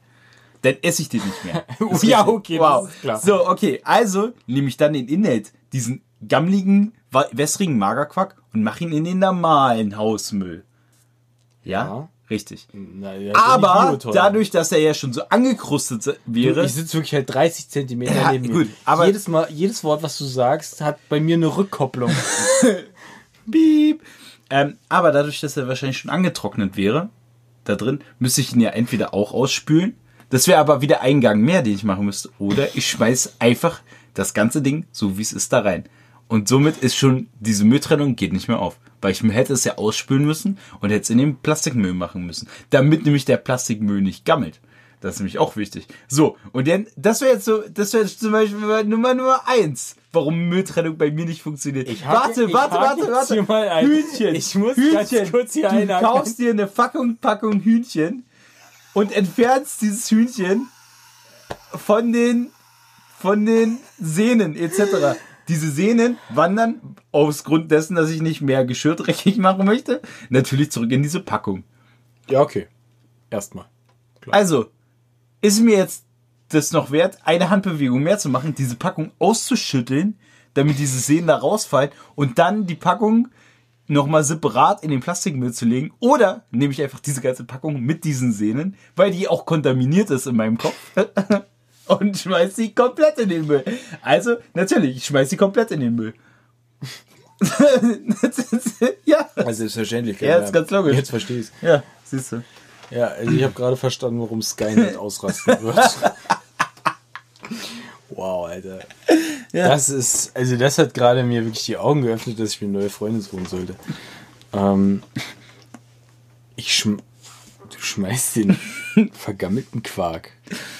Dann esse ich den nicht mehr. Ja, okay, ist klar. So, okay, also nehme ich dann den Inhalt, diesen gammligen, wässrigen Magerquark und mache ihn in den normalen Hausmüll. Ja, Ja. richtig. Na, ja, Aber dadurch, dass er ja schon so angekrustet Du, wäre, ich sitze wirklich halt 30 Zentimeter Ja, neben mir. gut, aber- jedes, Mal, jedes Wort, was du sagst, hat bei mir eine Rückkopplung. Piep. Ähm, aber dadurch, dass er wahrscheinlich schon angetrocknet wäre, da drin, müsste ich ihn ja entweder auch ausspülen. Das wäre aber wieder ein Gang mehr, den ich machen müsste. Oder ich schmeiß einfach das ganze Ding, so wie es ist, da rein. Und somit ist schon, diese Mülltrennung geht nicht mehr auf. Weil ich hätte es ja ausspülen müssen und hätte es in den Plastikmüll machen müssen. Damit nämlich der Plastikmüll nicht gammelt. Das ist nämlich auch wichtig. So, und dann, das wäre jetzt so, das wäre zum Beispiel Nummer Nummer eins, warum Mülltrennung bei mir nicht funktioniert. Ich hake- warte, ich warte, warte, warte. hier mal ein. Hühnchen. Ich muss Hühnchen. kurz hier du einhaken. kaufst dir eine Packung, Packung Hühnchen und entfernst dieses Hühnchen von den, von den Sehnen etc. Diese Sehnen wandern aus Grund dessen, dass ich nicht mehr Geschirr dreckig machen möchte, natürlich zurück in diese Packung. ja, okay. Erstmal. Also, ist mir jetzt das noch wert, eine Handbewegung mehr zu machen, diese Packung auszuschütteln, damit diese Sehnen da rausfallen und dann die Packung nochmal separat in den Plastikmüll zu legen? Oder nehme ich einfach diese ganze Packung mit diesen Sehnen, weil die auch kontaminiert ist in meinem Kopf und schmeiß sie komplett in den Müll. Also, natürlich, ich schmeiß sie komplett in den Müll. ja. Also selbstverständlich. Ja, ist ganz logisch. Jetzt verstehe ich Ja, siehst du. Ja, also ich habe gerade verstanden, warum Skynet ausrasten wird. wow, Alter. Das ist, also das hat gerade mir wirklich die Augen geöffnet, dass ich mir neue Freunde suchen sollte. Ähm, ich schm du schmeißt den vergammelten Quark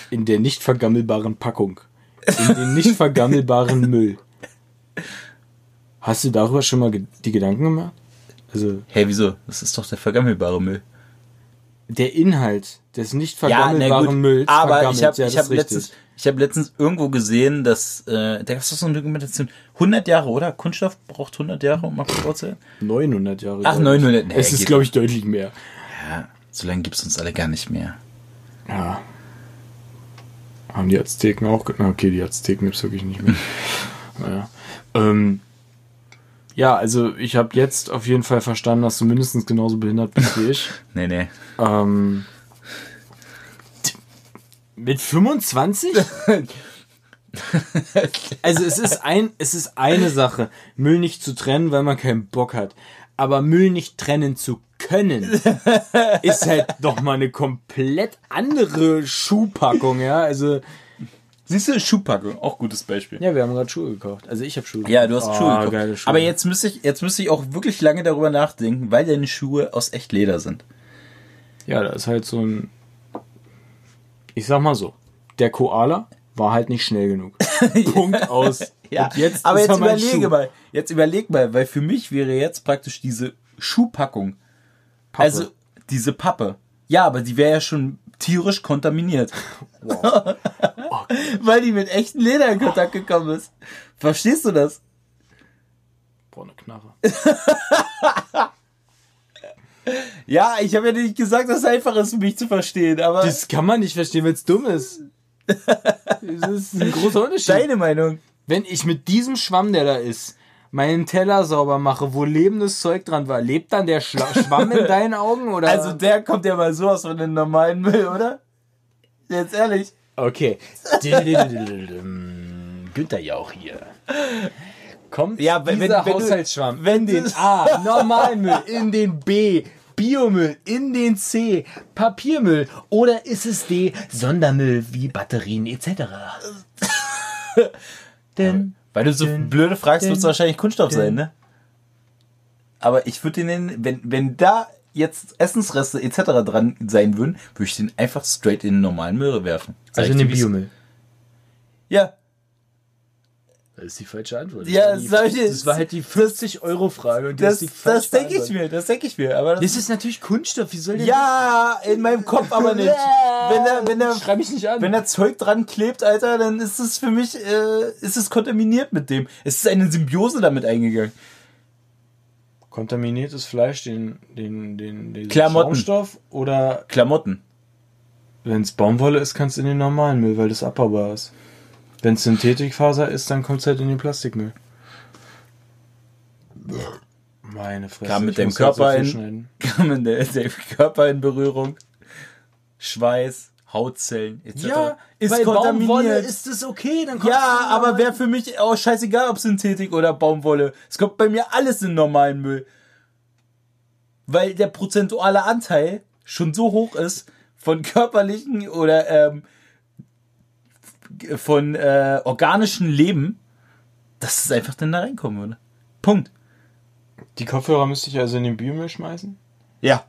in der nicht vergammelbaren Packung, in den nicht vergammelbaren Müll. Hast du darüber schon mal die Gedanken gemacht? Also Hey, wieso? Das ist doch der vergammelbare Müll. der Inhalt des nicht Ja, vergammelbaren gut, Mülls aber ich habe ja, hab letztens, ich hab letztens irgendwo gesehen, dass, äh, da gab es doch so eine Dokumentation, 100 Jahre, oder? Kunststoff braucht 100 Jahre, um abgebaut zu werden? 900 Jahre. Ach, glaub ich. 900, nee, es ist, glaube ich, deutlich mehr. Ja, so lange gibt's uns alle gar nicht mehr. Ja. Haben die Azteken auch. Na, Okay, die Azteken gibt's wirklich nicht mehr. naja. Ähm, ja, also ich habe jetzt auf jeden Fall verstanden, dass du mindestens genauso behindert bist wie ich. Nee, nee. ähm, mit 25? also es ist ein, es ist eine Sache, Müll nicht zu trennen, weil man keinen Bock hat. Aber Müll nicht trennen zu können, ist halt doch mal eine komplett andere Schuhpackung, ja. Also Siehst du, Schuhpackung, auch gutes Beispiel. ja, wir haben gerade Schuhe gekauft. Also ich habe Schuhe. Ja, du hast gekauft. Schuhe Ah, gekauft. geile Schuhe. Aber jetzt müsste ich, jetzt müsste ich auch wirklich lange darüber nachdenken, weil deine Schuhe aus echt Leder sind. Ja, da ist halt so ein. Ich sag mal so, der Koala war halt nicht schnell genug. Punkt aus. Und jetzt aber jetzt er überlege Schuh. mal, jetzt überleg mal, weil für mich wäre jetzt praktisch diese Schuhpackung, Pappe. also diese Pappe. Ja, aber die wäre ja schon tierisch kontaminiert. weil die mit echtem Leder in Kontakt gekommen ist. Verstehst du das? Boah, eine Knarre. Ja, ich habe ja nicht gesagt, dass es einfach ist, für mich zu verstehen, aber Das kann man nicht verstehen, wenn es dumm ist. Das ist ein großer Unterschied. deine Meinung. Wenn ich mit diesem Schwamm, der da ist, meinen Teller sauber mache, wo lebendes Zeug dran war, lebt dann der Schla Schwamm in deinen Augen? Oder? Also der kommt ja mal sowas von den normalen Müll, oder? Jetzt ehrlich. okay. Günther Jauch hier. Kommt Ja, wenn- dieser wenn- wenn du- Haushaltsschwamm wenn in den A, Normalmüll, in den B, Biomüll, in den C, Papiermüll oder ist es D, Sondermüll wie Batterien etc.? Denn Weil du so blöde fragst, wird es wahrscheinlich Kunststoff sein, ne? Aber ich würde den, wenn, wenn da jetzt Essensreste etc. dran sein würden, würde ich den einfach straight in den normalen Müll werfen. Sag also in den Biomüll. Ja, Das ist die falsche Antwort. Ja, das, das die, das war halt die 40-Euro-Frage. und das, ist die falsche das denke ich mir, das denke ich mir. Aber das, Das ist natürlich Kunststoff. Wie soll der ja, in meinem Kopf aber nicht. Wenn da, wenn da, Schreib mich nicht an. wenn da Zeug dran klebt, Alter, dann ist es für mich, äh, ist es kontaminiert mit dem. Es ist eine Symbiose damit eingegangen. kontaminiertes Fleisch, den, den, den, den Klamotten. Schaumstoff oder Klamotten. wenn es Baumwolle ist, kannst du in den normalen Müll, weil das abbaubar ist. Wenn es Synthetikfaser ist, dann kommt es halt in den Plastikmüll. Meine Fresse. Kam mit ich dem muss halt Körper in- schneiden. Kam der, der Körper in Berührung. Schweiß, Hautzellen, etc. ist bei Baumwolle ist es okay. Dann ja, in aber wäre für mich auch scheißegal, ob Synthetik oder Baumwolle. Es kommt bei mir alles in normalen Müll. Weil der prozentuale Anteil schon so hoch ist von körperlichen oder ähm, von äh, organischen Leben, dass es einfach dann da reinkommen würde. Punkt. Die Kopfhörer müsste ich also in den Biomüll schmeißen? Ja.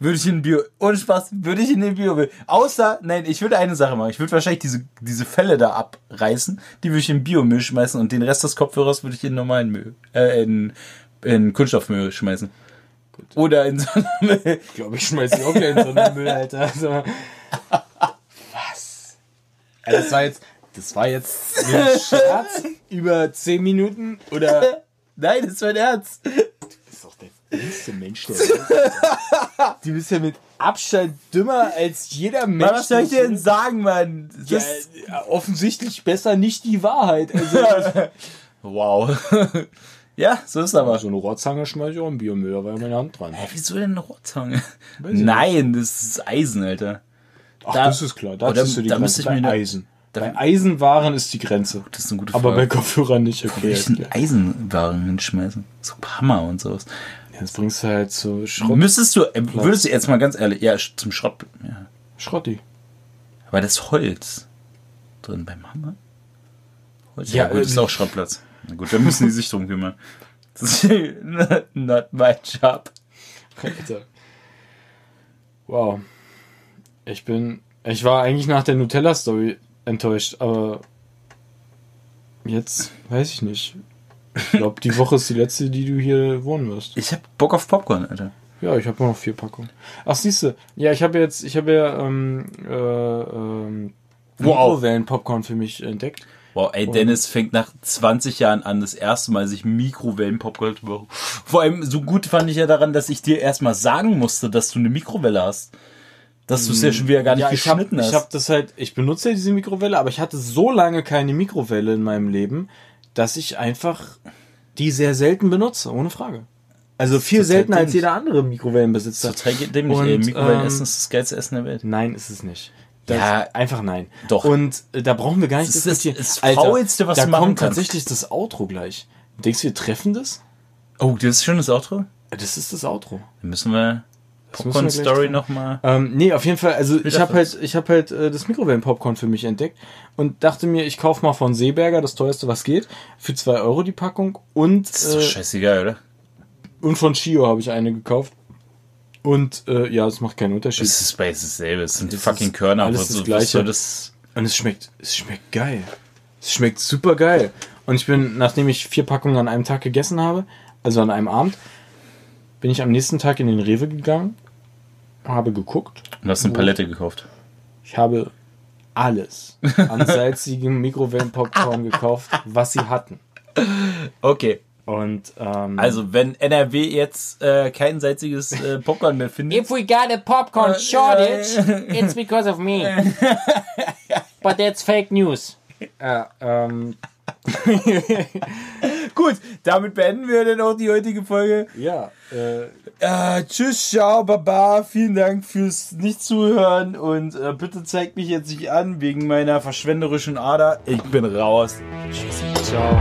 Würde ich in den Bio, ohne Spaß, würde ich in den Bio, außer, nein, ich würde eine Sache machen. Ich würde wahrscheinlich diese, diese Fälle da abreißen, die würde ich in Biomüll schmeißen und den Rest des Kopfhörers würde ich in normalen Müll, äh, in, in Kunststoffmüll schmeißen. Oder in so einen Müll. Ich glaube, ich schmeiße die auch gleich in so einen Müll, Alter. Also das war jetzt, das war jetzt ein Scherz über 10 Minuten oder? Nein, das ist mein Ernst. Das ist doch der dümmste Mensch der Welt. Du bist ja mit Abstand dümmer als jeder Mensch. Was soll ich dir denn sagen, Mann? Das ist, ja, offensichtlich besser nicht die Wahrheit. Also, wow. ja, so ist aber. so eine Rohrzange schmeiße ich auch im Biomüll, da war ja meine Hand dran. Hä, wieso denn eine Rohrzange? Nein, das ist Eisen, Alter. Ach, Da- das ist klar. Da oder- ziehst du die da Grenze ich bei Eisen. da- bei Eisenwaren ist die Grenze. Das ist eine gute Aber bei Frage. Kopfhörern nicht. Okay, ich ist einen klar. Eisenwaren hinschmeißen? So Hammer und sowas. Jetzt bringst du halt so Schrott. Müsstest du, äh, würdest du jetzt mal ganz ehrlich, ja, zum Schrott, ja. Schrotti. Aber das Holz drin beim Hammer? Holz? Ja, Ja, gut, ist äh, auch Schrottplatz. Na gut, dann müssen die sich drum kümmern. Das ist not my job. Alter. Wow. Ich bin. Ich war eigentlich nach der Nutella-Story enttäuscht, aber jetzt weiß ich nicht. Ich glaube, die Woche ist die letzte, die du hier wohnen wirst. Ich hab Bock auf Popcorn, Alter. Ja, ich habe noch vier Packungen. Ach, siehste, ja, ich habe jetzt, ich habe ja ähm, äh, ähm, Wow. Mikrowellen-Popcorn für mich entdeckt. Wow, ey, Dennis fängt nach 20 Jahren an, das erste Mal sich Mikrowellen-Popcorn zu machen. Vor allem, so gut fand ich ja daran, dass ich dir erstmal sagen musste, dass du eine Mikrowelle hast. Dass du es ja schon wieder gar nicht Ja, ich habe geschnitten hast. ich hab das halt, ich benutze ja diese Mikrowelle, aber ich hatte so lange keine Mikrowelle in meinem Leben, dass ich einfach die sehr selten benutze, ohne Frage. Also viel Total seltener als jeder andere Mikrowellenbesitzer. Total dämlich, Und. Mikrowellenessen ähm, ist das geilste Essen der Welt. Nein, ist es nicht. Das Ja, einfach nein. doch. Und äh, da brauchen wir gar nicht Das ist das- diskutieren. das Faulste, was da du machen kommt kannst. tatsächlich das Outro gleich. Denkst du, wir treffen das? Oh, das ist schon das Outro? Das ist das Outro. Dann müssen wir Popcorn Story nochmal. Ähm, nee, auf jeden Fall, also ich habe halt, ich habe halt äh, das Mikrowellenpopcorn für mich entdeckt und dachte mir, ich kaufe mal von Seeberger das teuerste, was geht, für 2 Euro die Packung und, Das ist doch äh, scheißegal, oder? und von Shio habe ich eine gekauft. Und äh, ja, es macht keinen Unterschied. Das ist bei es ist dasselbe. Es sind Es fucking ist Körner. alles was- das was Gleiche. das? Und es schmeckt, es schmeckt geil. Es schmeckt super geil. Und ich bin, nachdem ich vier Packungen an einem Tag gegessen habe, also an einem Abend, bin ich am nächsten Tag in den Rewe gegangen, habe geguckt. Und hast eine Palette gekauft. Ich habe alles an salzigem Mikrowellenpopcorn gekauft, was sie hatten. Okay. Und ähm, Also, wenn NRW jetzt äh, kein salziges äh, Popcorn mehr findet. If we got a popcorn shortage, it's because of me. But that's fake news. ja, ähm, Gut, damit beenden wir dann auch die heutige Folge. ja, äh, Äh, tschüss, ciao, baba. Vielen Dank fürs Nicht-Zuhören und äh, bitte zeigt mich jetzt nicht an wegen meiner verschwenderischen Ader. Ich bin raus. ciao.